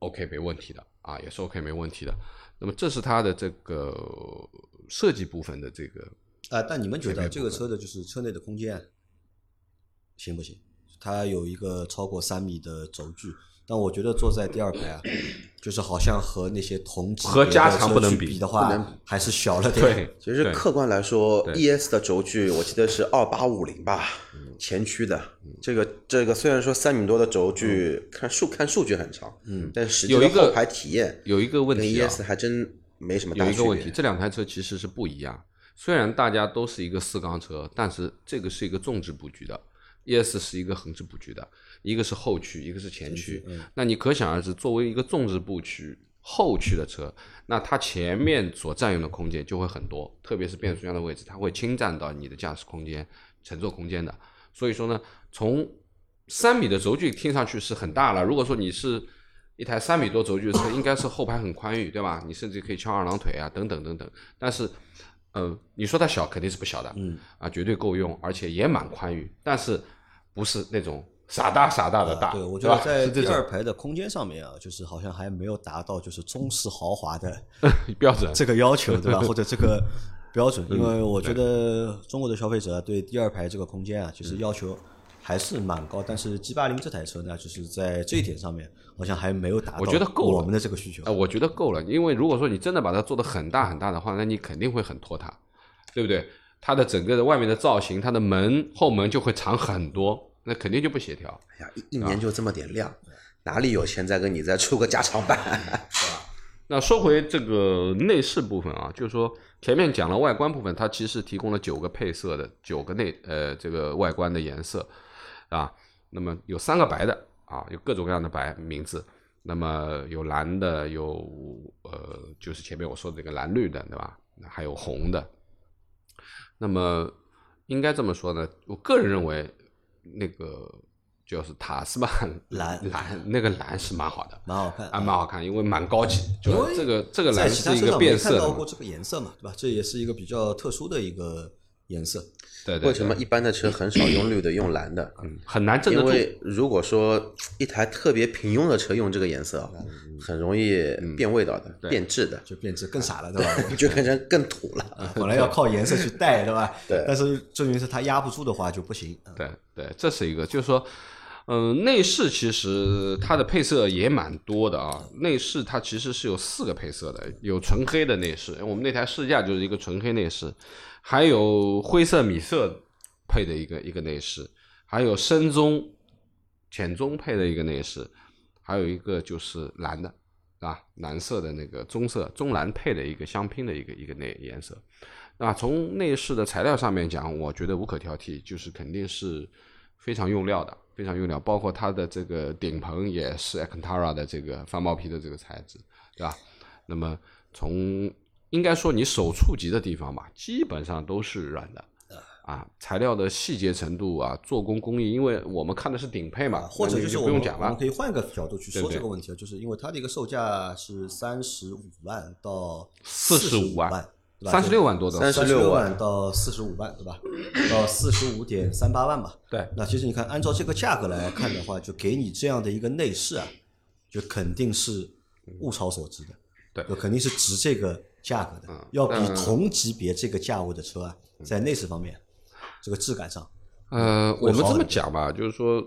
C: OK 没问题的啊，也是 OK 没问题的。那么这是它的这个设计部分的这个
B: 啊，但你们觉得这个车的就是车内的空间行不行？它有一个超过三米的轴距，但我觉得坐在第二排啊，就是好像和那些同级别的
C: 和加长
B: 车
C: 不能比
B: 去比的话，还是小了点。
C: 对，
D: 其实客观来说，ES 的轴距我记得是二八五零吧，前驱的。这个这个虽然说三米多的轴距，看数看数据很长，嗯，但实际
C: 有一个
D: 的后排体验
C: 有一个问题啊
D: ，ES 还真没什么大区别。
C: 有一个问题，这两台车其实是不一样。虽然大家都是一个四缸车，但是这个是一个纵置布局的，ES 是一个横置布局的，一个是后驱，一个是前驱。那你可想而知，作为一个纵置布局后驱的车，那它前面所占用的空间就会很多，特别是变速箱的位置，它会侵占到你的驾驶空间、乘坐空间的。所以说呢，从三米的轴距听上去是很大了。如果说你是一台三米多轴距的车，应该是后排很宽裕，对吧？你甚至可以翘二郎腿啊，等等等等。但是，呃，你说它小肯定是不小的，嗯，啊，绝对够用，而且也蛮宽裕，但是不是那种傻大傻大的大，
B: 啊对，我觉得在第二排的空间上面啊，就是好像还没有达到就是中式豪华的 *laughs*
C: 标准。
B: 这个要求，对吧？*laughs* 或者这个标准，
C: 嗯
B: 因为我觉得中国的消费者对第二排这个空间啊，其实要求还是蛮高。但是 G 八零这台车呢，就是在这一点上面好像还没有达到
C: 我觉得够了
B: 我们的这个需求
C: 呃，。我觉得够了，因为如果说你真的把它做的很大很大的话，那你肯定会很拖沓，对不对？它的整个的外面的造型，它的门后门就会长很多，那肯定就不协调。
D: 哎呀，一一年就这么点量，哪里有钱再跟你再出个加长版？
C: 是吧那说回这个内饰部分啊，就是说前面讲了外观部分，它其实提供了九个配色的九个内呃这个外观的颜色啊，那么有三个白的啊，有各种各样的白名字，那么有蓝的，有呃就是前面我说的这个蓝绿的，对吧？还有红的。那么应该这么说呢，我个人认为那个就是塔斯吧 *laughs*
B: 蓝
C: 蓝那个蓝是蛮好的，
B: 蛮好看
C: 还，蛮好看，因为蛮高级，就这个这个
B: 在
C: 蓝是一个变色
B: 看到过，这个颜色嘛，对吧？这也是一个比较特殊的一个颜色。
C: 对对，
D: 为什么一般的车很少用绿的，用蓝的？*clears throat*
C: 嗯很难镇得
D: 因？为如果说一台特别平庸的车用这个颜色啊，很容易变味道的、变质的，
B: 就变质更傻了，*laughs* 对吧？
D: 就变成更土了。
B: 本来要靠颜色去带，对吧？*laughs*
D: 对
B: 但是证明是它压不住的话就不行。
C: 对对，这是一个，就是说，嗯、内饰其实它的配色也蛮多的啊。内饰它其实是有四个配色的，有纯黑的内饰，我们那台试驾就是一个纯黑内饰，还有灰色米色配的一个一个内饰，还有深棕、浅棕配的一个内饰，还有一个就是蓝的。啊，蓝色的那个棕色棕蓝配的一个相拼的一个一个内颜色，那从内饰的材料上面讲，我觉得无可挑剔，就是肯定是非常用料的，非常用料，包括它的这个顶棚也是 Alcantara 的这个翻毛皮的这个材质，对吧？那么从应该说你手触及的地方吧，基本上都是软的。啊，材料的细节程度啊，做工工艺，因为我们看的是顶配嘛，
B: 啊或者就是我们
C: 不用讲了
B: 我们可。以换一个角度去说这个问题啊，就是因为它的一个售价是三十五万到
C: 四
B: 十五
C: 万，
B: 对吧？
C: 三十六万多的
D: ，36
B: 三十六
D: 万
B: 万到四十五万，对吧？到四十五点三八万吧。*laughs*
C: 对，
B: 那其实你看，按照这个价格来看的话，就给你这样的一个内饰啊，就肯定是物超所值的。
C: 对
B: 就肯定是值这个价格的，
C: 嗯
B: 要比同级别这个价位的车啊，在内饰方面，这个质感上，
C: 呃，我们这么讲吧，就是说，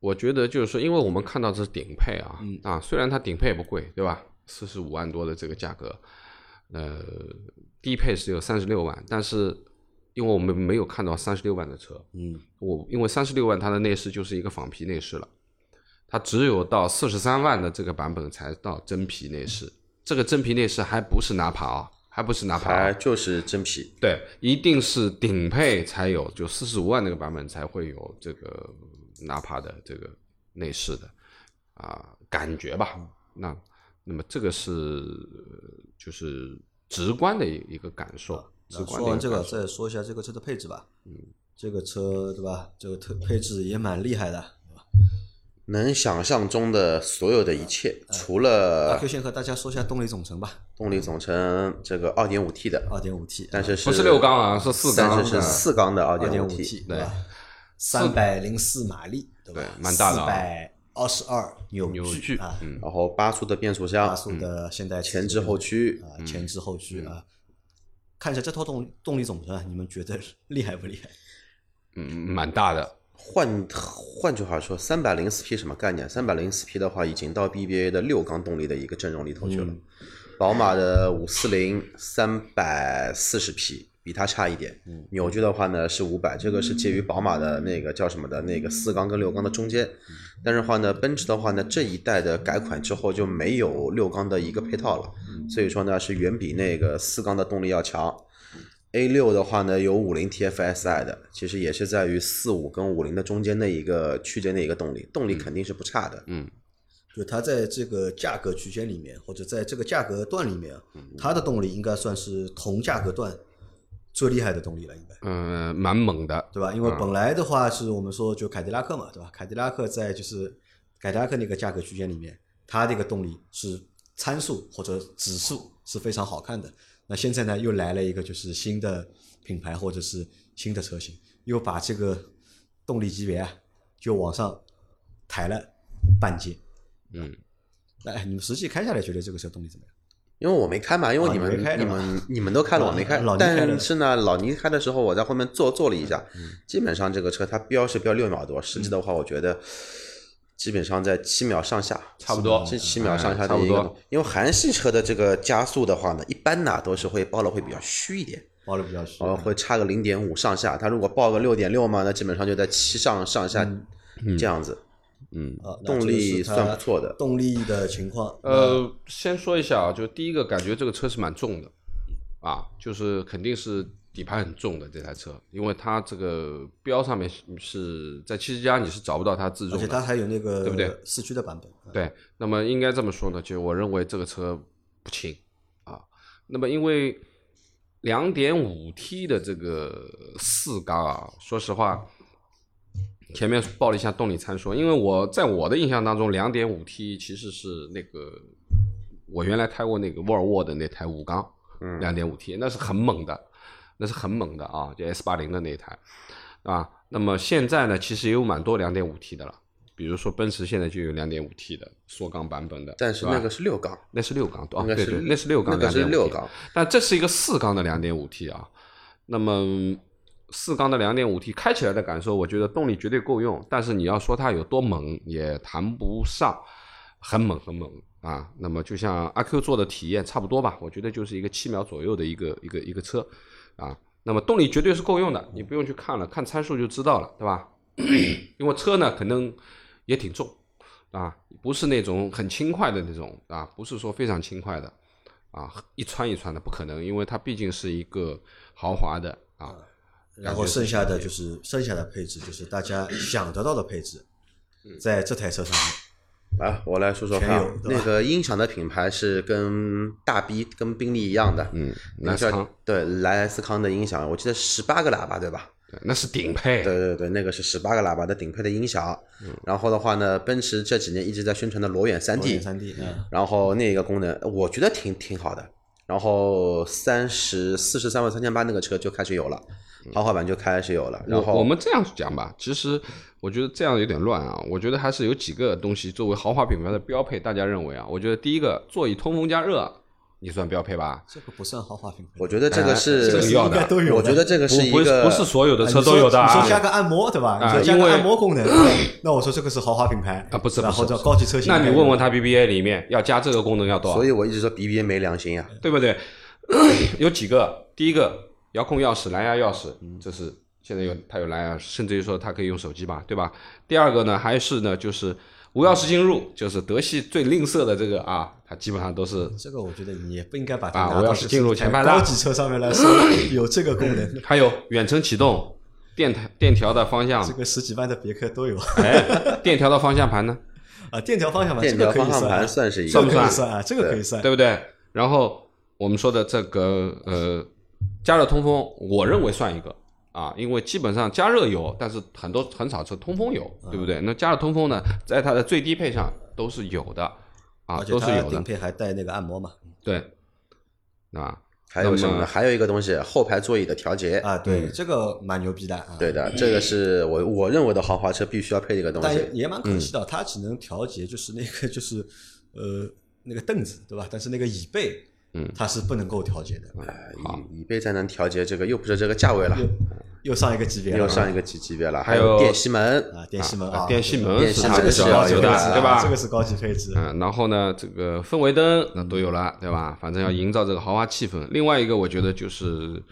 C: 我觉得就是说，因为我们看到这是顶配啊，
B: 嗯。
C: 啊，虽然它顶配也不贵，对吧？四十五万多的这个价格，呃，低配是有三十六万，但是因为我们没有看到三十六万的车，
B: 嗯，
C: 我因为三十六万它的内饰就是一个仿皮内饰了，它只有到四十三万的这个版本才到真皮内饰，这个真皮内饰还不是纳帕啊，还不是纳帕啊、
D: 还就是真皮，
C: 对，一定是顶配才有，就四十五万那个版本才会有这个纳帕的这个内饰的啊、感觉吧。那那么这个是呃就是直观的一一个感受，直观
B: 说完这个。再说一下这个车的配置吧。嗯，这个车对吧？这个特配置也蛮厉害的？
D: 能想象中的所有的一切，除了
B: 阿
D: 了
B: Q 先和大家说一下动力总成吧，
D: 动力总成这个二点五 T 的，
B: 二点五 T，
D: 但是是
C: 不是六缸啊，是四缸
D: 但是是四缸的二点五
B: 二点五 T，T
C: 对
B: 吧？三百零四马力，对吧？
C: 对蛮大的啊
B: 四百二十二扭
C: 扭矩
B: 啊，
C: 嗯
D: 然后八速的变速箱
B: 八，速的现代
D: 前置后驱，
B: 啊，前置后驱啊。看一下这套动动力总成啊，你们觉得厉害不厉害？
C: 嗯，蛮大的。
D: 换换句话说，三百零四匹什么概念？三百零四匹的话，已经到 BBA 的六缸动力的一个阵容里头去了。
B: 嗯
D: 宝马的五四零三百四十匹，比它差一点。
B: 嗯
D: 扭矩的话呢是五百，这个是介于宝马的那个叫什么的那个四缸跟六缸的中间。
B: 嗯
D: 但是话呢，奔驰的话呢，这一代的改款之后就没有六缸的一个配套了，
B: 嗯
D: 所以说呢是远比那个四缸的动力要强。A 六的话呢，有五零 TFSI 的，其实也是在于四五跟五零的中间的一个区间的一个动力，动力肯定是不差的。
C: 嗯，
B: 就它在这个价格区间里面，或者在这个价格段里面啊，它的动力应该算是同价格段最厉害的动力了，应该
C: 嗯、蛮猛的。
B: 对吧？因为本来的话是我们说就凯迪拉克嘛，对吧？凯迪拉克在就是凯迪拉克那个价格区间里面，它这个动力是参数或者指数是非常好看的。那现在呢，又来了一个就是新的品牌或者是新的车型，又把这个动力级别啊就往上抬了半阶。
C: 嗯，
B: 那哎你们实际开下来觉得这个车动力怎么样？
D: 因为我没开嘛，因为
B: 哦
D: 你们、
B: 你开
D: 你们你们都开了，
B: 啊
D: 我没开。但是呢，老倪开的时候，我在后面坐坐了一下，
B: 嗯
D: 基本上这个车它标是标六秒多，实际的话，我觉得基本上在七秒上下，
C: 差不多
D: 这七秒上下的一个。因为韩系车的这个加速的话呢，一般呢都是会报的会比较虚一点，
B: 报的比较虚，
D: 然后，会差个零点五上下。它如果报个六点六嘛，那基本上就在七上上下这样子，
C: 嗯，
D: 动力算不错的。
B: 动力的情况，
C: 呃，先说一下啊，就第一个感觉这个车是蛮重的，啊，就是肯定是底盘很重的这台车，因为它这个标上面是是在七十加你是找不到它自重的，
B: 而且它还有那个
C: 对不对
B: 四驱的版本。
C: 对，那么应该这么说呢，就我认为这个车不轻啊。那么因为两点五 T 的这个四缸啊，说实话，前面报了一下动力参数，因为我在我的印象当中，两点五 T 其实是那个我原来开过那个沃尔沃的那台五缸，两点五 T，那是很猛的，那是很猛的啊，就 S 八零的那一台啊。那么现在呢，其实也有蛮多两点五 T 的了。比如说奔驰现在就有两点五 T 的缩缸版本的，
D: 但是那个是六缸，
C: 那是六缸，哦
D: 应该是
C: 对对，那是六缸，
D: 那个是
C: 2.5
D: 六缸，
C: 但这是一个四缸的两点五 T 啊。那么四缸的两点五 T 开起来的感受，我觉得动力绝对够用，但是你要说它有多猛，也谈不上，很猛很猛啊。那么就像阿 Q 做的体验差不多吧，我觉得就是一个七秒左右的一个一个一个车啊。那么动力绝对是够用的，你不用去看了，看参数就知道了，对吧？*clears throat* 因为车呢可能也挺重啊，不是那种很轻快的那种啊，不是说非常轻快的啊，一穿一穿的不可能，因为它毕竟是一个豪华的啊。
B: 然后剩下的就是剩下的配置，就是大家想得到的配置，在这台车上面
D: 啊，我来说说看那个音响的品牌是跟大 B 跟宾利一样的，
C: 嗯，
D: 那叫
C: 莱斯康，
D: 对莱斯康的音响，我记得十八个喇叭对吧？
C: 对那是顶配，
D: 对对对，那个是十八个喇叭的顶配的音响。
C: 嗯。
D: 然后的话呢，奔驰这几年一直在宣传的裸眼三 D，
B: 三 D，嗯，
D: 然后那个功能我觉得挺挺好的。然后三十四十三万三千八那个车就开始有了，豪华版就开始有了。然后
C: 我我们这样讲吧，其实我觉得这样有点乱啊。我觉得还是有几个东西作为豪华品牌的标配，大家认为啊，我觉得第一个座椅通风加热，你算标配吧？
B: 这个不算豪华品牌，
D: 我觉得这个是、
C: 哎这个要的
B: 应该都有。
D: 我觉得这个是一
C: 不不
D: 个
C: 不是所有的车都有的啊
B: 你说。加个按摩对吧？
C: 啊
B: 你说加个
C: 因为
B: 按摩功能，*laughs* 那我说这个是豪华品牌
C: 啊不是不是
B: 然后这高级车型。
C: 那你问问他 BBA 里面要加这个功能要多少
D: 所？以我一直说 BBA 没良心啊。
C: 对不对？*coughs* 有几个，第一个遥控钥匙、蓝牙钥匙，这是现在有它有蓝牙，甚至于说它可以用手机吧，对吧？第二个呢，还是呢就是无钥匙进入，就是德系最吝啬的这个啊，它基本上都是。
B: 这个我觉得你也不应该把它
C: 啊无钥匙进入前排的
B: 高级车上面来说 *laughs* 有这个功能，
C: 还有远程启动、电台电调的方向
B: 这，个十几万的别克都有
C: 哎，电调的方向盘呢，*laughs*
B: 啊。电调方向盘，
D: 电
B: 这个可以
D: 调方向盘
B: 算，
D: 是一
C: 算不算
B: 算啊，这个可以算。
C: 对不对？然后我们说的这个呃加热通风，我认为算一个啊，因为基本上加热有，但是很多很少车通风有，对不对？那加热通风呢，在它的最低配上都是有的啊，
B: 而且它
C: 都是有的
B: 顶，配还带那个按摩嘛。
C: 对，啊，
D: 还有什么呢？还有一个东西，后排座椅的调节。
B: 啊，对，这个蛮牛逼的啊。
D: 对的，这个是我我认为的豪华车必须要配的一个东西。
B: 但也也蛮可惜的，它只能调节，就是那个就是呃那个凳子对吧？但是那个椅背，
C: 嗯
B: 它是不能够调节的，
C: 好
D: 椅椅背再能调节，这个又不是这个价位了，
B: 又又上一个级别了，
D: 又上一个级级别了。
C: 还有
D: 有电吸门，
B: 啊电吸门
C: 啊
B: 啊，
C: 电吸门
D: 电吸门
C: 是
B: 这个是高级
C: 的，
B: 啊
C: 对吧？
B: 这个是高级配置。
C: 嗯，然后呢，这个氛围灯那都有了，对吧？反正要营造这个豪华气氛。另外一个，我觉得就是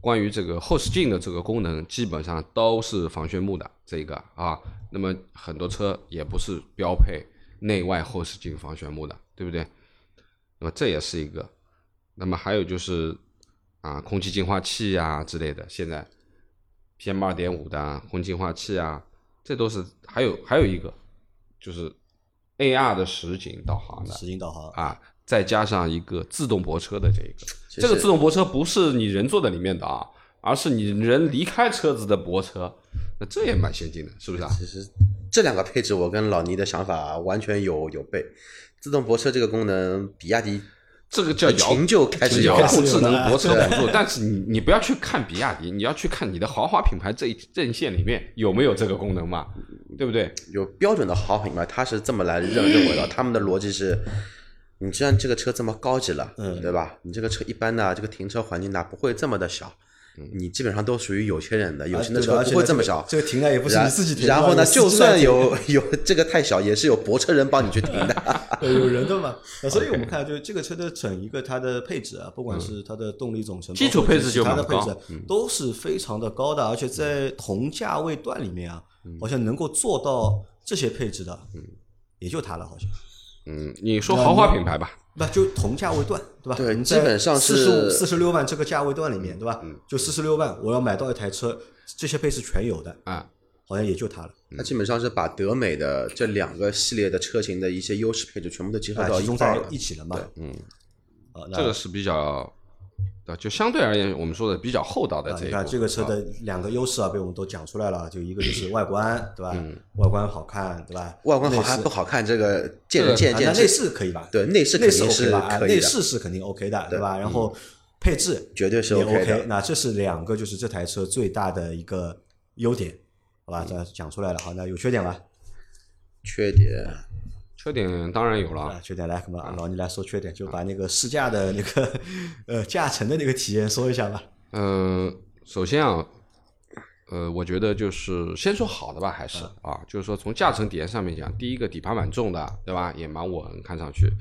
C: 关于这个后视镜的这个功能，基本上都是防眩目的这个啊。那么很多车也不是标配内外后视镜防眩目的，对不对？那么这也是一个。那么还有就是啊，空气净化器呀、之类的，现在 PM 二点五的啊空气净化器啊，这都是还有还有一个就是 AR 的实景导航的
B: 实景导航，
C: 啊，再加上一个自动泊车的这一
D: 个，
C: 这个自动泊车不是你人坐在里面的啊，而是你人离开车子的泊车，那这也蛮先进的，是不是啊？
D: 其实这两个配置我跟老倪的想法完全有有悖。自动泊车这个功能，比亚迪
C: 这个叫遥
D: 秦就开始
C: 遥控智能泊车 *laughs* 辅助，但是你你不要去看比亚迪，你要去看你的豪华品牌这一阵线里面有没有这个功能嘛，对不对？
D: 有标准的豪华品牌，他是这么来认认为的。他们的逻辑是，你既然这个车这么高级了，
B: 嗯
D: 对吧？你这个车一般呢这个停车环境呢不会这么的小，你基本上都属于有钱人的，有钱的车
B: 而且这个
D: 不会这么小。
B: 这个停的也不是你自己停的，
D: 然后呢，就算有 *laughs* 有这个太小，也是有泊车人帮你去停的。*laughs*
B: 对有人的嘛。*laughs* 所以我们看，就是这个车的整一个它的配置啊，不管是它的动力总成，
C: 基础配置就
B: 它的配置都是非常的高的，而且在同价位段里面啊，好像能够做到这些配置的，也就它了，好像。
C: 嗯，你说豪华品牌吧，
B: 那就同价位段，对吧？
D: 对
B: 你
D: 基本上
B: 四十五、
D: 是
B: 四十六万这个价位段里面，对吧？就四十六万，我要买到一台车，这些配置全有的，
C: 啊，
B: 好像也就它了，
D: 它基本上是把德美的这两个系列的车型的一些优势配置全部都结合
B: 啊，
D: 到
B: 集中在
D: 一
B: 起了嘛。
C: 嗯，
B: 啊，
C: 这个是比较，啊，就相对而言，我们说的比较厚道的
B: 啊，
C: 这一步。
B: 你看这个车
C: 啊
B: 的两个优势啊，被我们都讲出来了，就一个就是外观，对吧？外观好看，对吧？
D: 外观好看不好看，这个见仁见见智。
B: 那内饰可以吧？
D: 对内饰
B: 内饰
D: 肯定
B: OK
D: 是
B: 吧？啊，
D: 可以的，
B: 内饰是肯定 OK 的，对吧？然后配置
D: 绝对是
B: 也
D: OK 的
B: 那这是两个就是这台车最大的一个优点，好吧？这讲出来了，好，那有缺点吧？
D: 缺点
C: 缺点当然有
B: 啊
C: 了，，
B: 缺点来，那么老倪来说缺点，就把那个试驾的那个呃驾乘的那个体验说一下吧。
C: 呃，首先啊，呃，我觉得就是先说好的吧，还是啊，就是说从驾乘体验上面讲，第一个底盘蛮重的，对吧？也蛮稳，看上去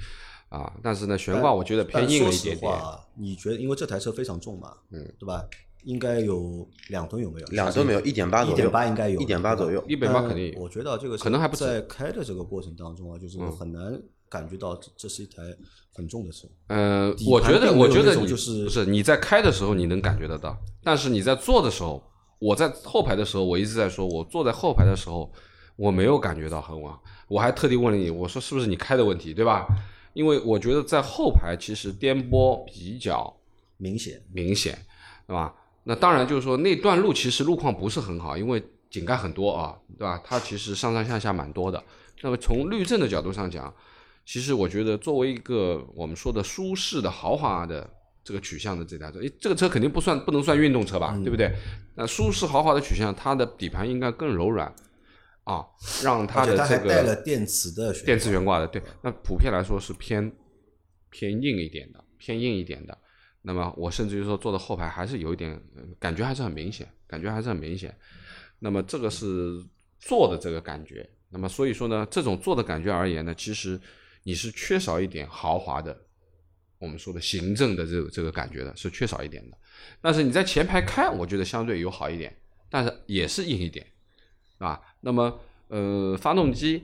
C: 啊，但是呢，悬挂我觉得偏硬了一点点
B: 你觉得因为这台车非常重嘛，嗯，对吧？应该有两吨有没有？
D: 两吨没有，一点八左右，一
B: 点八应该有，
D: 一点八左右。
C: 一百八肯定有
B: 我觉得这个车
C: 可能还不
B: 在开的这个过程当中啊，就是很难感觉到这这是一台很重的车。
C: 呃，我觉得，我觉得你
B: 就是
C: 不是你在开的时候你能感觉得到，但是你在坐的时候，我在后排的时候，我一直在说，我坐在后排的时候，我没有感觉到很稳。我还特地问了你，我说是不是你开的问题，对吧？因为我觉得在后排其实颠簸比较
B: 明显，
C: 明显，对吧？那当然就是说那段路其实路况不是很好，因为井盖很多啊，对吧？它其实上上下下蛮多的。那么从滤震的角度上讲，其实我觉得作为一个我们说的舒适的豪华的这个取向的这台车，诶，这个车肯定不算不能算运动车吧，对不对？那舒适豪华的取向，它的底盘应该更柔软啊，让它的这个
B: 带了电池的
C: 电磁悬挂的，对，那普遍来说是偏偏硬一点的，偏硬一点的。那么我甚至于说坐的后排还是有一点，感觉还是很明显，感觉还是很明显。那么这个是坐的这个感觉。那么所以说呢，这种坐的感觉而言呢，其实你是缺少一点豪华的，我们说的行政的这个这个感觉的，是缺少一点的。但是你在前排开，我觉得相对有好一点，但是也是硬一点，啊。那么呃，发动机、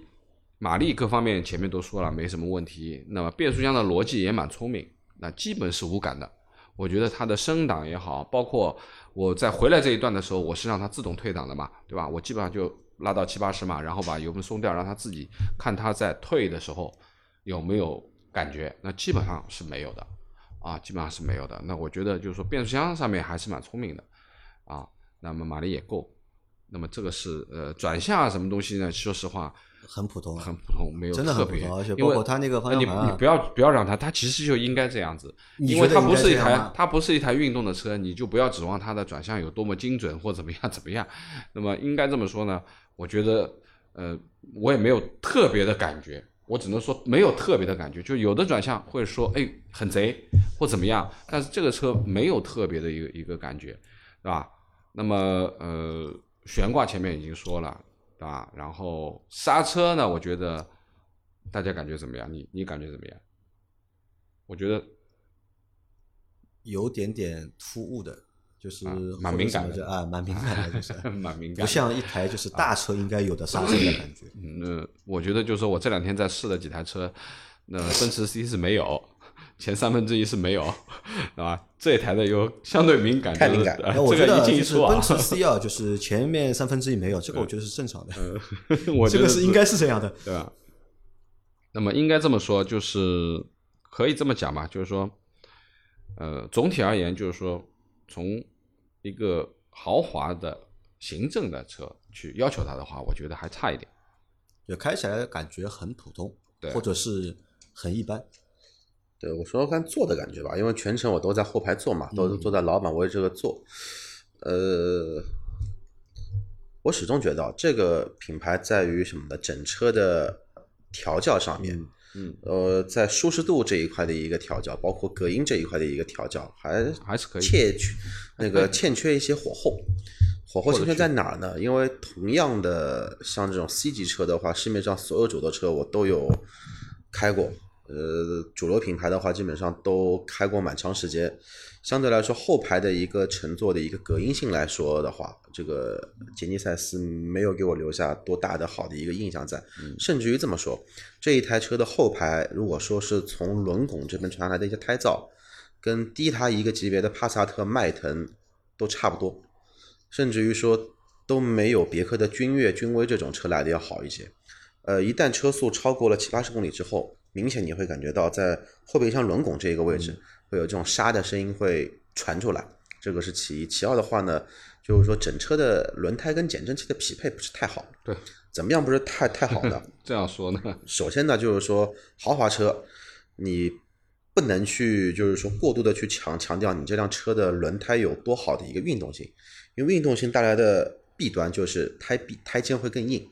C: 马力各方面前面都说了没什么问题。那么变速箱的逻辑也蛮聪明，那基本是无感的。我觉得它的升档也好，包括我在回来这一段的时候，我是让它自动退档的嘛，对吧？我基本上就拉到七八十码，然后把油门松掉，让它自己看它在退的时候有没有感觉。那基本上是没有的，啊，基本上是没有的。那我觉得就是说变速箱上面还是蛮聪明的，啊，那么马力也够。那么这个是呃转向啊什么东西呢？说实话
B: 很普通啊，
C: 很普通，没有
B: 真的
C: 特别
B: 很普通，而且
C: 因为
B: 包括它那个方向盘啊
C: 你不要不要让它，它其实就应该这样子，因为它不是一台它不是一台运动的车，你就不要指望它的转向有多么精准或怎么样怎么样。那么应该这么说呢，我觉得呃我也没有特别的感觉，我只能说没有特别的感觉，就有的转向会说哎很贼或怎么样，但是这个车没有特别的一个一个感觉，是吧？那么呃悬挂前面已经说了，对吧？然后刹车呢，我觉得大家感觉怎么样？你你感觉怎么样？我觉得
B: 有点点突兀的，就是
C: 蛮敏感的
B: 啊，蛮敏感的，就是 *laughs*
C: 蛮敏感，
B: 不像一台就是大车应该有的刹车的感觉。
C: 嗯，我觉得就是说我这两天在试的几台车，那奔驰 C 是没有，前三分之一是没有，*laughs* 啊，这一台的有相对敏感，
D: 太敏感
C: 呃
B: 那我觉得就是奔，驰 C 啊，*laughs* 就是前面三分之一没有，这个我觉得是正常的，*laughs*
C: 我觉得
B: 这个是应该是这样的。
C: 对吧？那么应该这么说，就是可以这么讲吧，就是说，呃，总体而言，就是说，从一个豪华的行政的车去要求它的话，我觉得还差一点。
B: 就开起来感觉很普通，
C: 对
B: 或者是很一般。
D: 对，我说说看坐的感觉吧，因为全程我都在后排坐嘛，都是坐在老板位这个坐。呃，我始终觉得啊这个品牌在于什么呢？整车的调教上面，
C: 嗯，
D: 呃，在舒适度这一块的一个调教，包括隔音这一块的一个调教，还
C: 还是可以
D: 欠缺那个欠缺一些火候。火候欠缺在哪儿呢？因为同样的像这种 C 级车的话，市面上所有主流车我都有开过。呃，主流品牌的话，基本上都开过蛮长时间。相对来说，后排的一个乘坐的一个隔音性来说的话，这个杰尼赛斯没有给我留下多大的好的一个印象在。甚至于这么说，这一台车的后排，如果说是从轮拱这边传来的一些胎噪，跟低它一个级别的帕萨特、迈腾都差不多，甚至于说都没有别克的君越、君威这种车来的要好一些。呃，一旦车速超过了七八十公里之后，明显你会感觉到在后备箱轮拱这一个位置会有这种沙的声音会传出来，这个是其一。其二的话呢，就是说整车的轮胎跟减震器的匹配不是太好。
C: 对，
D: 怎么样不是太太好的？
C: 这样说呢，*laughs*
D: 首先呢，就是说豪华车，你不能去就是说过度的去强强调你这辆车的轮胎有多好的一个运动性，因为运动性带来的弊端就是胎壁胎肩会更硬。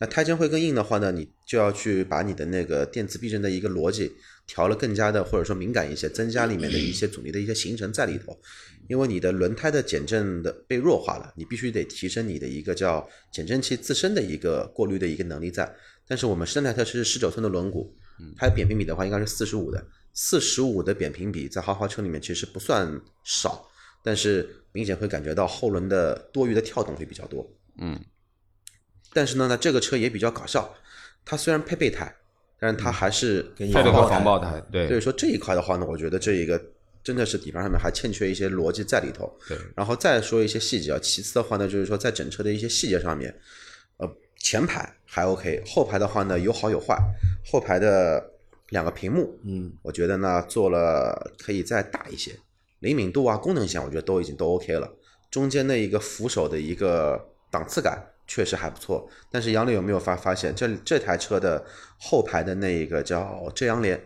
D: 那胎肩会更硬的话呢，你就要去把你的那个电磁避震的一个逻辑调了更加的或者说敏感一些，增加里面的一些阻力的一些形成在里头。因为你的轮胎的减震的被弱化了，你必须得提升你的一个叫减震器自身的一个过滤的一个能力在。但是我们生态特是十九寸的轮毂，它的扁平比的话应该是四十五的，四十五的扁平比在豪华车里面其实不算少，但是明显会感觉到后轮的多余的跳动会比较多。
C: 嗯，
D: 但是呢，那这个车也比较搞笑，它虽然配备胎，但是它还是
B: 给你
C: 配了个
B: 防
C: 防爆胎，对
D: 所以说这一块的话呢，我觉得这一个真的是底盘上面还欠缺一些逻辑在里头。
C: 对，
D: 然后再说一些细节啊，其次的话呢，就是说在整车的一些细节上面，呃，前排还 OK，后排的话呢有好有坏，后排的两个屏幕，
B: 嗯，
D: 我觉得呢做了可以再大一些，灵敏度啊、功能性，我觉得都已经都 OK 了。中间的一个扶手的一个档次感确实还不错，但是杨柳有没有发发现这这台车的后排的那个叫遮阳帘，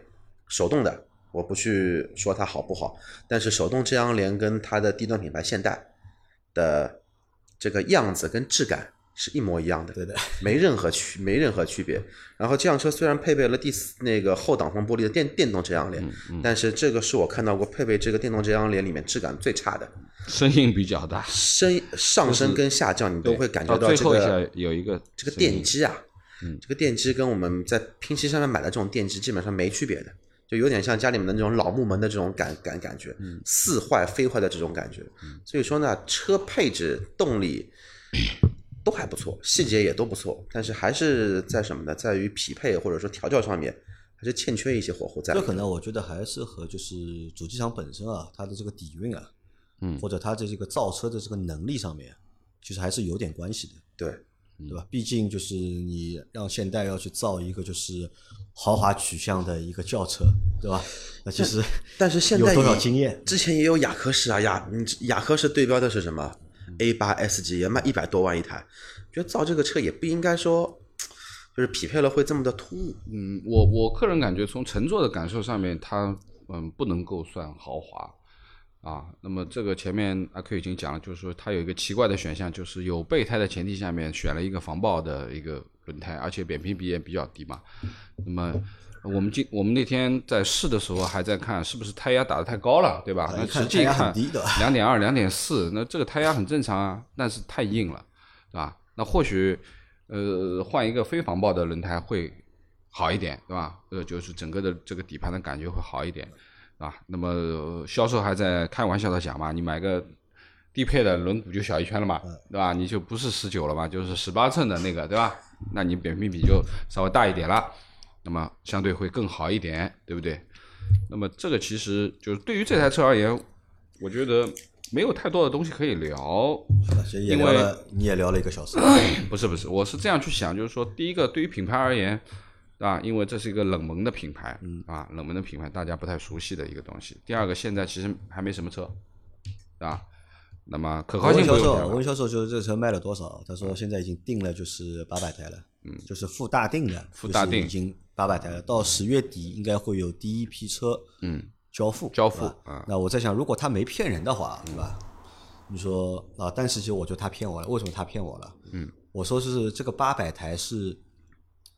D: 手动的，我不去说它好不好，但是手动遮阳帘跟它的低端品牌现代的这个样子跟质感是一模一样的，
B: 对的，
D: 没任何区没任何区别。然后这辆车虽然配备了第四那个后挡风玻璃的电电动遮阳帘，但是这个是我看到过配备这个电动遮阳帘里面质感最差的，
C: 声音比较大，
D: 声上升跟下降你都会感觉
C: 到最后一
D: 这个
C: 下有一个
D: 这个电机啊，这个电机跟我们在拼夕上面买的这种电机基本上没区别的，就有点像家里面的那种老木门的这种感感感觉，似坏非坏的这种感觉。所以说呢，车配置、动力都还不错，细节也都不错，但是还是在什么呢？在于匹配或者说调教上面，还是欠缺一些火候在。
B: 这可能我觉得还是和就是主机厂本身啊，它的这个底蕴啊，
C: 嗯
B: 或者它的这个造车的这个能力上面，其实还是有点关系的，
D: 对，
B: 对吧？毕竟就是你让现代要去造一个就是豪华取向的一个轿车，对吧？那其实
D: 但是现在
B: 有多少经验？
D: 之前也有雅科士啊，雅你雅科士对标的是什么？A 八 S 级也卖一百多万一台，觉得造这个车也不应该说就是匹配了会这么的突兀。
C: 嗯，我我个人感觉从乘坐的感受上面，它嗯不能够算豪华啊。那么这个前面阿 Q 已经讲了，就是说它有一个奇怪的选项，就是有备胎的前提下面选了一个防爆的一个轮胎，而且扁平比也比较低嘛。那么我们今我们那天在试的时候还在看是不是胎压打得太高了，对吧？那实际看两点二、两点四，那这个胎压很正常啊，但是太硬了，对吧？那或许呃换一个非防爆的轮胎会好一点，对吧？呃，就是整个的这个底盘的感觉会好一点，啊。那么呃销售还在开玩笑的讲嘛，你买个低配的轮毂就小一圈了嘛，对吧？你就不是十九了嘛，就是十八寸的那个，对吧？那你扁平比就稍微大一点了，那么相对会更好一点，对不对？那么这个其实就是对于这台车而言，我觉得没有太多的东西可以聊。因为，
B: 你也聊了一个小时，*coughs*
C: 不是不是，我是这样去想，就是说，第一个对于品牌而言，啊，因为这是一个冷门的品牌，
B: 嗯
C: 啊，冷门的品牌大家不太熟悉的一个东西。第二个，现在其实还没什么车，啊，那么可靠
B: 我问销售，我问销售就是这个车卖了多少？他说现在已经定了就是八百台了，嗯，就是附大定的，
C: 附大定
B: 就是已经八百台了，到十月底应该会有第一批车，
C: 嗯，
B: 交付，
C: 交付啊
B: 那我在想，如果他没骗人的话，对吧？你说啊，但是其实我觉得他骗我了，为什么他骗我了？
C: 嗯，
B: 我说是这个八百台是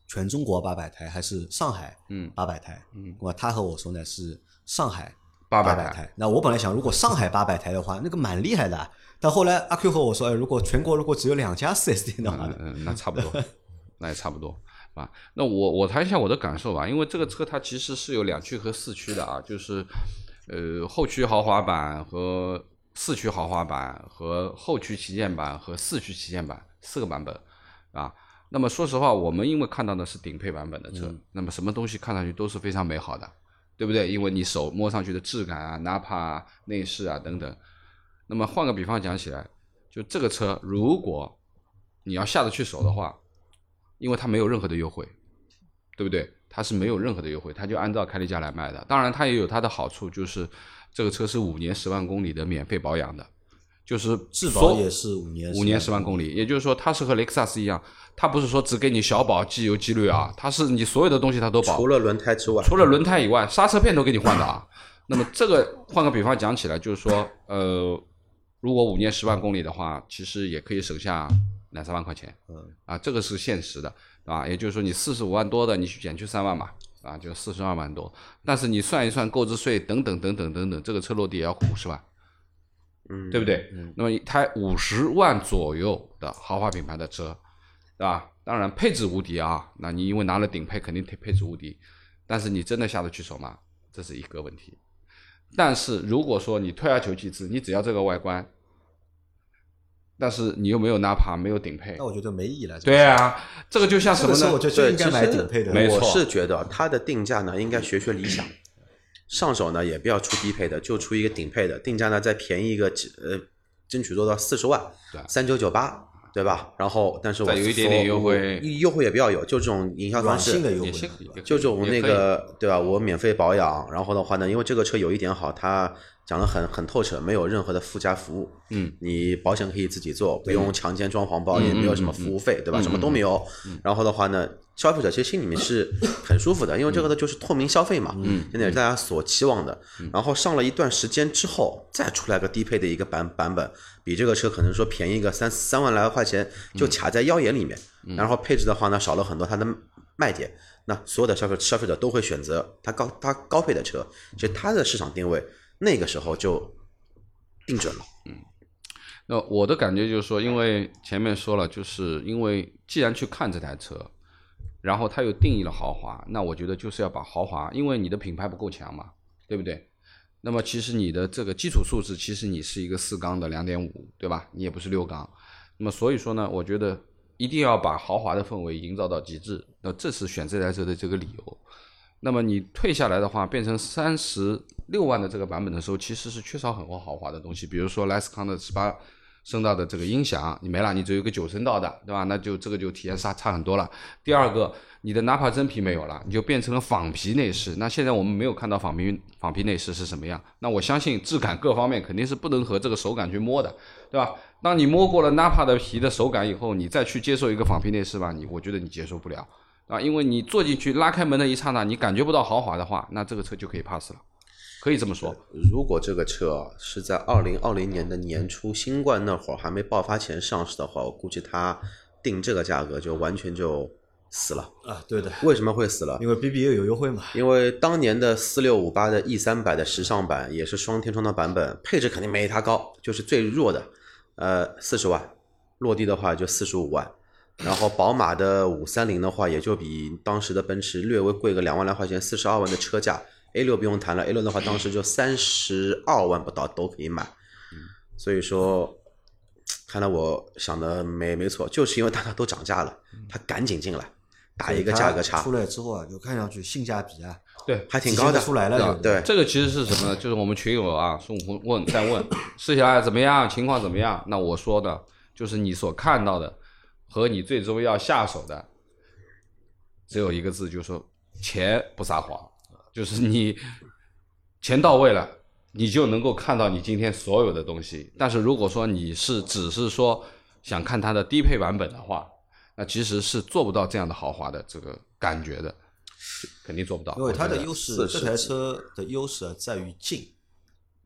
B: 全中国八百台还是上海
C: 嗯
B: 八百台？嗯，那么他和我说呢是上海
C: 800
B: 百
C: 台
B: 台。那我本来想，如果上海八百台的话，那个蛮厉害的。但后来阿 Q 和我说，哎，如果全国如果只有两家四 S 店的话
C: 嗯，嗯，那差不多，*laughs* 那也差不多啊。那我我谈一下我的感受吧，因为这个车它其实是有两驱和四驱的啊，就是呃后驱豪华版和四驱豪华版和后驱旗舰版和四驱旗舰版四个版本啊。那么说实话，我们因为看到的是顶配版本的车，那么什么东西看上去都是非常美好的，对不对？因为你手摸上去的质感啊、纳帕啊、内饰啊等等。那么换个比方讲起来，就这个车，如果你要下得去手的话，因为它没有任何的优惠，对不对？它是没有任何的优惠，它就按照开利价来卖的。当然，它也有它的好处，就是这个车是五年十万公里的免费保养的，就是
B: 质保也是五年
C: 五年十万公里，也就是说它是和雷克萨斯一样，它不是说只给你小保、机油、机滤啊，它是你所有的东西它都保，
D: 除了轮胎之外，
C: 除了轮胎以外，刹车片都给你换的啊。那么这个换个比方讲起来，就是说，呃，如果五年十万公里的话，其实也可以省下两三万块钱。
B: 嗯，
C: 啊，这个是现实的，啊，也就是说你四十五万多的，你去减去三万嘛，啊，就四十二万多。但是你算一算购置税等等等等等等，这个车落地也要五十万，
D: 嗯，
C: 对不对？那么一台五十万左右的豪华品牌的车，对吧？当然配置无敌啊，那你因为拿了顶配，肯定配配置无敌，但是你真的下得去手吗？这是一个问题。但是如果说你退而求其次，你只要这个外观，但是你又没有纳帕，没有顶配
B: 那，我觉得没意义了。
C: 对啊，这个就像什么呢
B: 我？觉得应该买顶配的。
C: 没错
D: 我是觉得它的定价呢，应该学学理想，上手呢也不要出低配的，就出一个顶配的，定价呢再便宜一个几呃，争取做到四十万
C: 对，
D: 三九九八，对吧？然后但是我
C: 有一点点
D: 说
C: 优惠
D: 优惠也不要有，就这种营销方式
B: 软性的优惠
D: 就这种那个对吧？我免费保养，然后的话呢，因为这个车有一点好，它讲的很很透彻，没有任何的附加服务。
C: 嗯，
D: 你保险可以自己做，不用强奸装潢包，也
C: 嗯
D: 没有什么服务费，对吧？什么都没有。然后的话呢，消费者其实心里面是很舒服的，因为这个呢就是透明消费嘛，嗯，现在也是大家所期望的。然后上了一段时间之后，再出来个低配的一个版版本，比这个车可能说便宜个三三万来块钱，就卡在腰眼里面。然后配置的话呢，少了很多它的卖点。那所有的消费消费者都会选择它高它高配的车，其实它的市场定位那个时候就定准了。
C: 嗯那我的感觉就是说，因为前面说了，就是因为既然去看这台车，然后它又定义了豪华，那我觉得就是要把豪华，因为你的品牌不够强嘛，对不对？那么其实你的这个基础素质，其实你是一个四缸的两点五，对吧？你也不是六缸，那么所以说呢，我觉得一定要把豪华的氛围营造到极致，那这是选这台车的这个理由。那么你退下来的话，变成三十六万的这个版本的时候，其实是缺少很多豪华的东西，比如说莱斯康的十八声道的这个音响，你没了，你只有一个九声道的，对吧？那就这个就体验差差很多了。第二个，你的纳帕真皮没有了，你就变成了仿皮内饰。那现在我们没有看到仿皮仿皮内饰是什么样，那我相信质感各方面肯定是不能和这个手感去摸的，对吧？当你摸过了纳帕的皮的手感以后，你再去接受一个仿皮内饰吧，你我觉得你接受不了。啊，因为你坐进去拉开门的一刹那，你感觉不到豪华的话，那这个车就可以 pass 了，可以这么说。
D: 如果这个车啊是在二零二零年的年初新冠那会儿还没爆发前上市的话，我估计它定这个价格就完全就死了。
B: 啊，对的，
D: 为什么会死了？
B: 因为 BBA 有优惠嘛，
D: 因为当年的四六五八的 E 三百的时尚版也是双天窗的版本，配置肯定没它高，就是最弱的，呃，四十万，落地的话就四十五万。然后宝马的五三零的话，也就比当时的奔驰略微贵个两万来块钱，四十二万的车价。A 六不用谈了，A 六的话当时就三十二万不到都可以买。所以说，看来我想的没没错，就是因为大家都涨价了，他赶紧进来打一个价格差
B: 出，来之后啊，就看上去性价比啊
C: 对，
D: 还挺高的
B: 体现得。出来了，
D: 对
C: 这个其实是什么呢？就是我们群友啊，孙悟空问在问试下来怎么样，情况怎么样？那我说的就是你所看到的和你最终要下手的，只有一个字，就是说钱不撒谎，就是你钱到位了，你就能够看到你今天所有的东西。但是如果说你是只是说想看它的低配版本的话，那其实是做不到这样的豪华的这个感觉的，就肯定做不到。
B: 因为它的优势，这台车的优势啊在于静，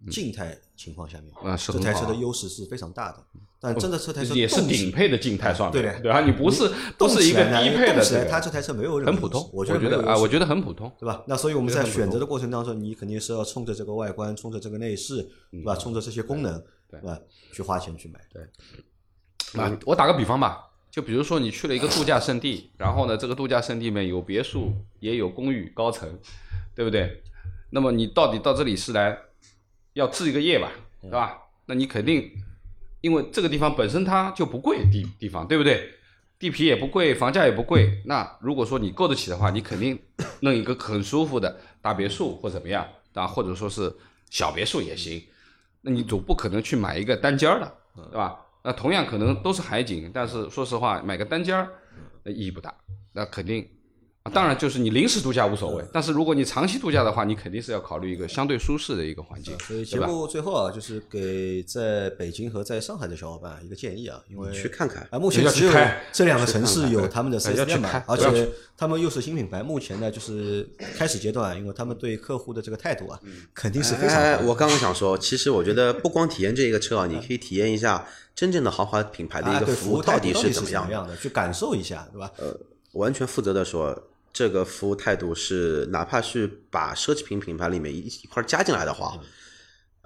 B: 静态情况下面，
C: 啊
B: 这台车的优势是非常大的。但真的这台车
C: 也是顶配的静态上面，
B: 对的
C: 对吧？你不是不是一个低配的
B: 它这台车没有任何
C: 很普通。
B: 我
C: 我
B: 觉得
C: 啊，我觉
B: 得
C: 得很普通。
B: 对吧？那所以我们在选择的过程当中，你肯定是要冲着这个外观，冲着这个内饰，对吧？冲着这些功能，
C: 嗯对
B: 吧？去花钱去买。
C: 对啊，我打个比方吧，就比如说你去了一个度假胜地，然后呢，这个度假胜地里面有别墅，也有公寓高层，对不对？那么你到底到这里是来要置一个业吧，对吧？那你肯定因为这个地方本身它就不贵地地方，对不对？地皮也不贵，房价也不贵。那如果说你够得起的话，你肯定 *coughs* 弄一个很舒服的大别墅或怎么样，啊，或者说是小别墅也行。那你总不可能去买一个单间儿的，对吧？那同样可能都是海景，但是说实话，买个单间儿那意义不大。那肯定，啊，当然就是你临时度假无所谓，但是如果你长期度假的话，你肯定是要考虑一个相对舒适的一个环境，
B: 所以节？目最后啊，就是给在北京和在上海的小伙伴一个建议啊，因为
D: 去看看
B: 啊，目前只有
C: 开
B: 这两个城市有他们的
C: 对
B: 4S
C: 要去
B: 店嘛，而且他们又是新品牌，目前呢就是开始阶段，因为他们对客户的这个态度啊，肯定是非常。
D: 我刚刚想说，*laughs* 其实我觉得不光体验这一个车啊，你可以体验一下真正的豪华品牌的一个服
B: 务到底是
D: 怎么样的。
B: 是么样的，去感受一下，对吧？
D: 呃完全负责的说，这个服务态度是，哪怕是把奢侈品品牌里面一一块加进来的话，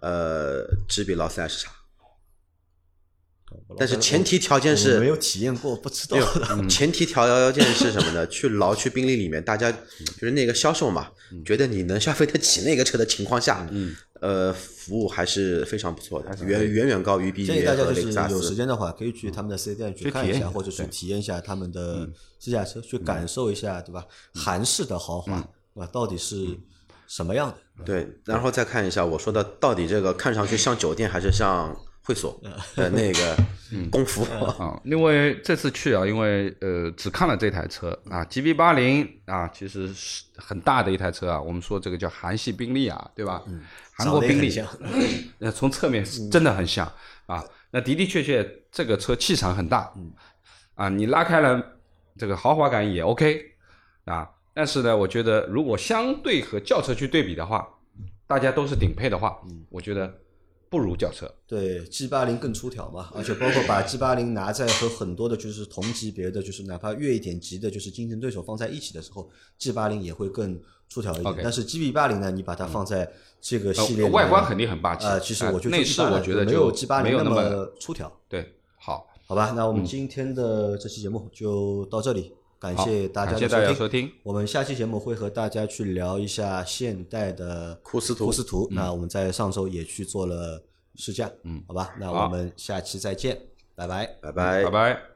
D: 呃，只比劳斯莱斯差。但是前提条件是
B: 没有体验过，不知道的。
D: 前提条件是什么呢？去劳去宾利里面，大家就是那个销售嘛，觉得你能消费得起那个车的情况下，呃，服务还是非常不错的，远远远高于 B
B: 建议大家就是有时。间的话，可以去他们的四 S 店去看一下或者去体验一下他们的试驾车，去感受一下，对吧？韩式的豪华，对吧？到底是什么样的？
D: 对，然后再看一下我说的，到底这个看上去像酒店还是像会所的 *laughs* 那个功夫。
C: 啊，因为这次去啊，因为呃只看了这台车啊，GB 八零啊，其实是很大的一台车啊。我们说这个叫韩系宾利啊，对吧？嗯韩国宾利
B: 像 *laughs*
C: 呃，从侧面是真的很像啊。那的的确确，这个车气场很大，啊，你拉开了这个豪华感也 OK 啊。但是呢，我觉得如果相对和轿车去对比的话，大家都是顶配的话，我觉得不如轿车。
B: 对 G 八零更出挑嘛，而且包括把 G 八零拿在和很多的就是同级别的，就是哪怕越一点级的，就是竞争对手放在一起的时候，G 八零也会更出挑一点。但是 GB 八零呢，你把它放在这个系列
C: 呃外观肯定很霸气
B: 呃，其实我觉得
C: 呃内饰我觉得
B: 没有 G 八零那
C: 么
B: 么出挑。
C: 对，好，
B: 好吧，那我们今天的这期节目就到这里，感谢大家的收
C: 收听
B: 我们下期节目会和大家去聊一下现代的
D: 库斯图
B: 库斯图。那我们在上周也去做了试驾，嗯，好吧，那我们下期再见，拜拜。
D: 拜拜
C: 拜拜。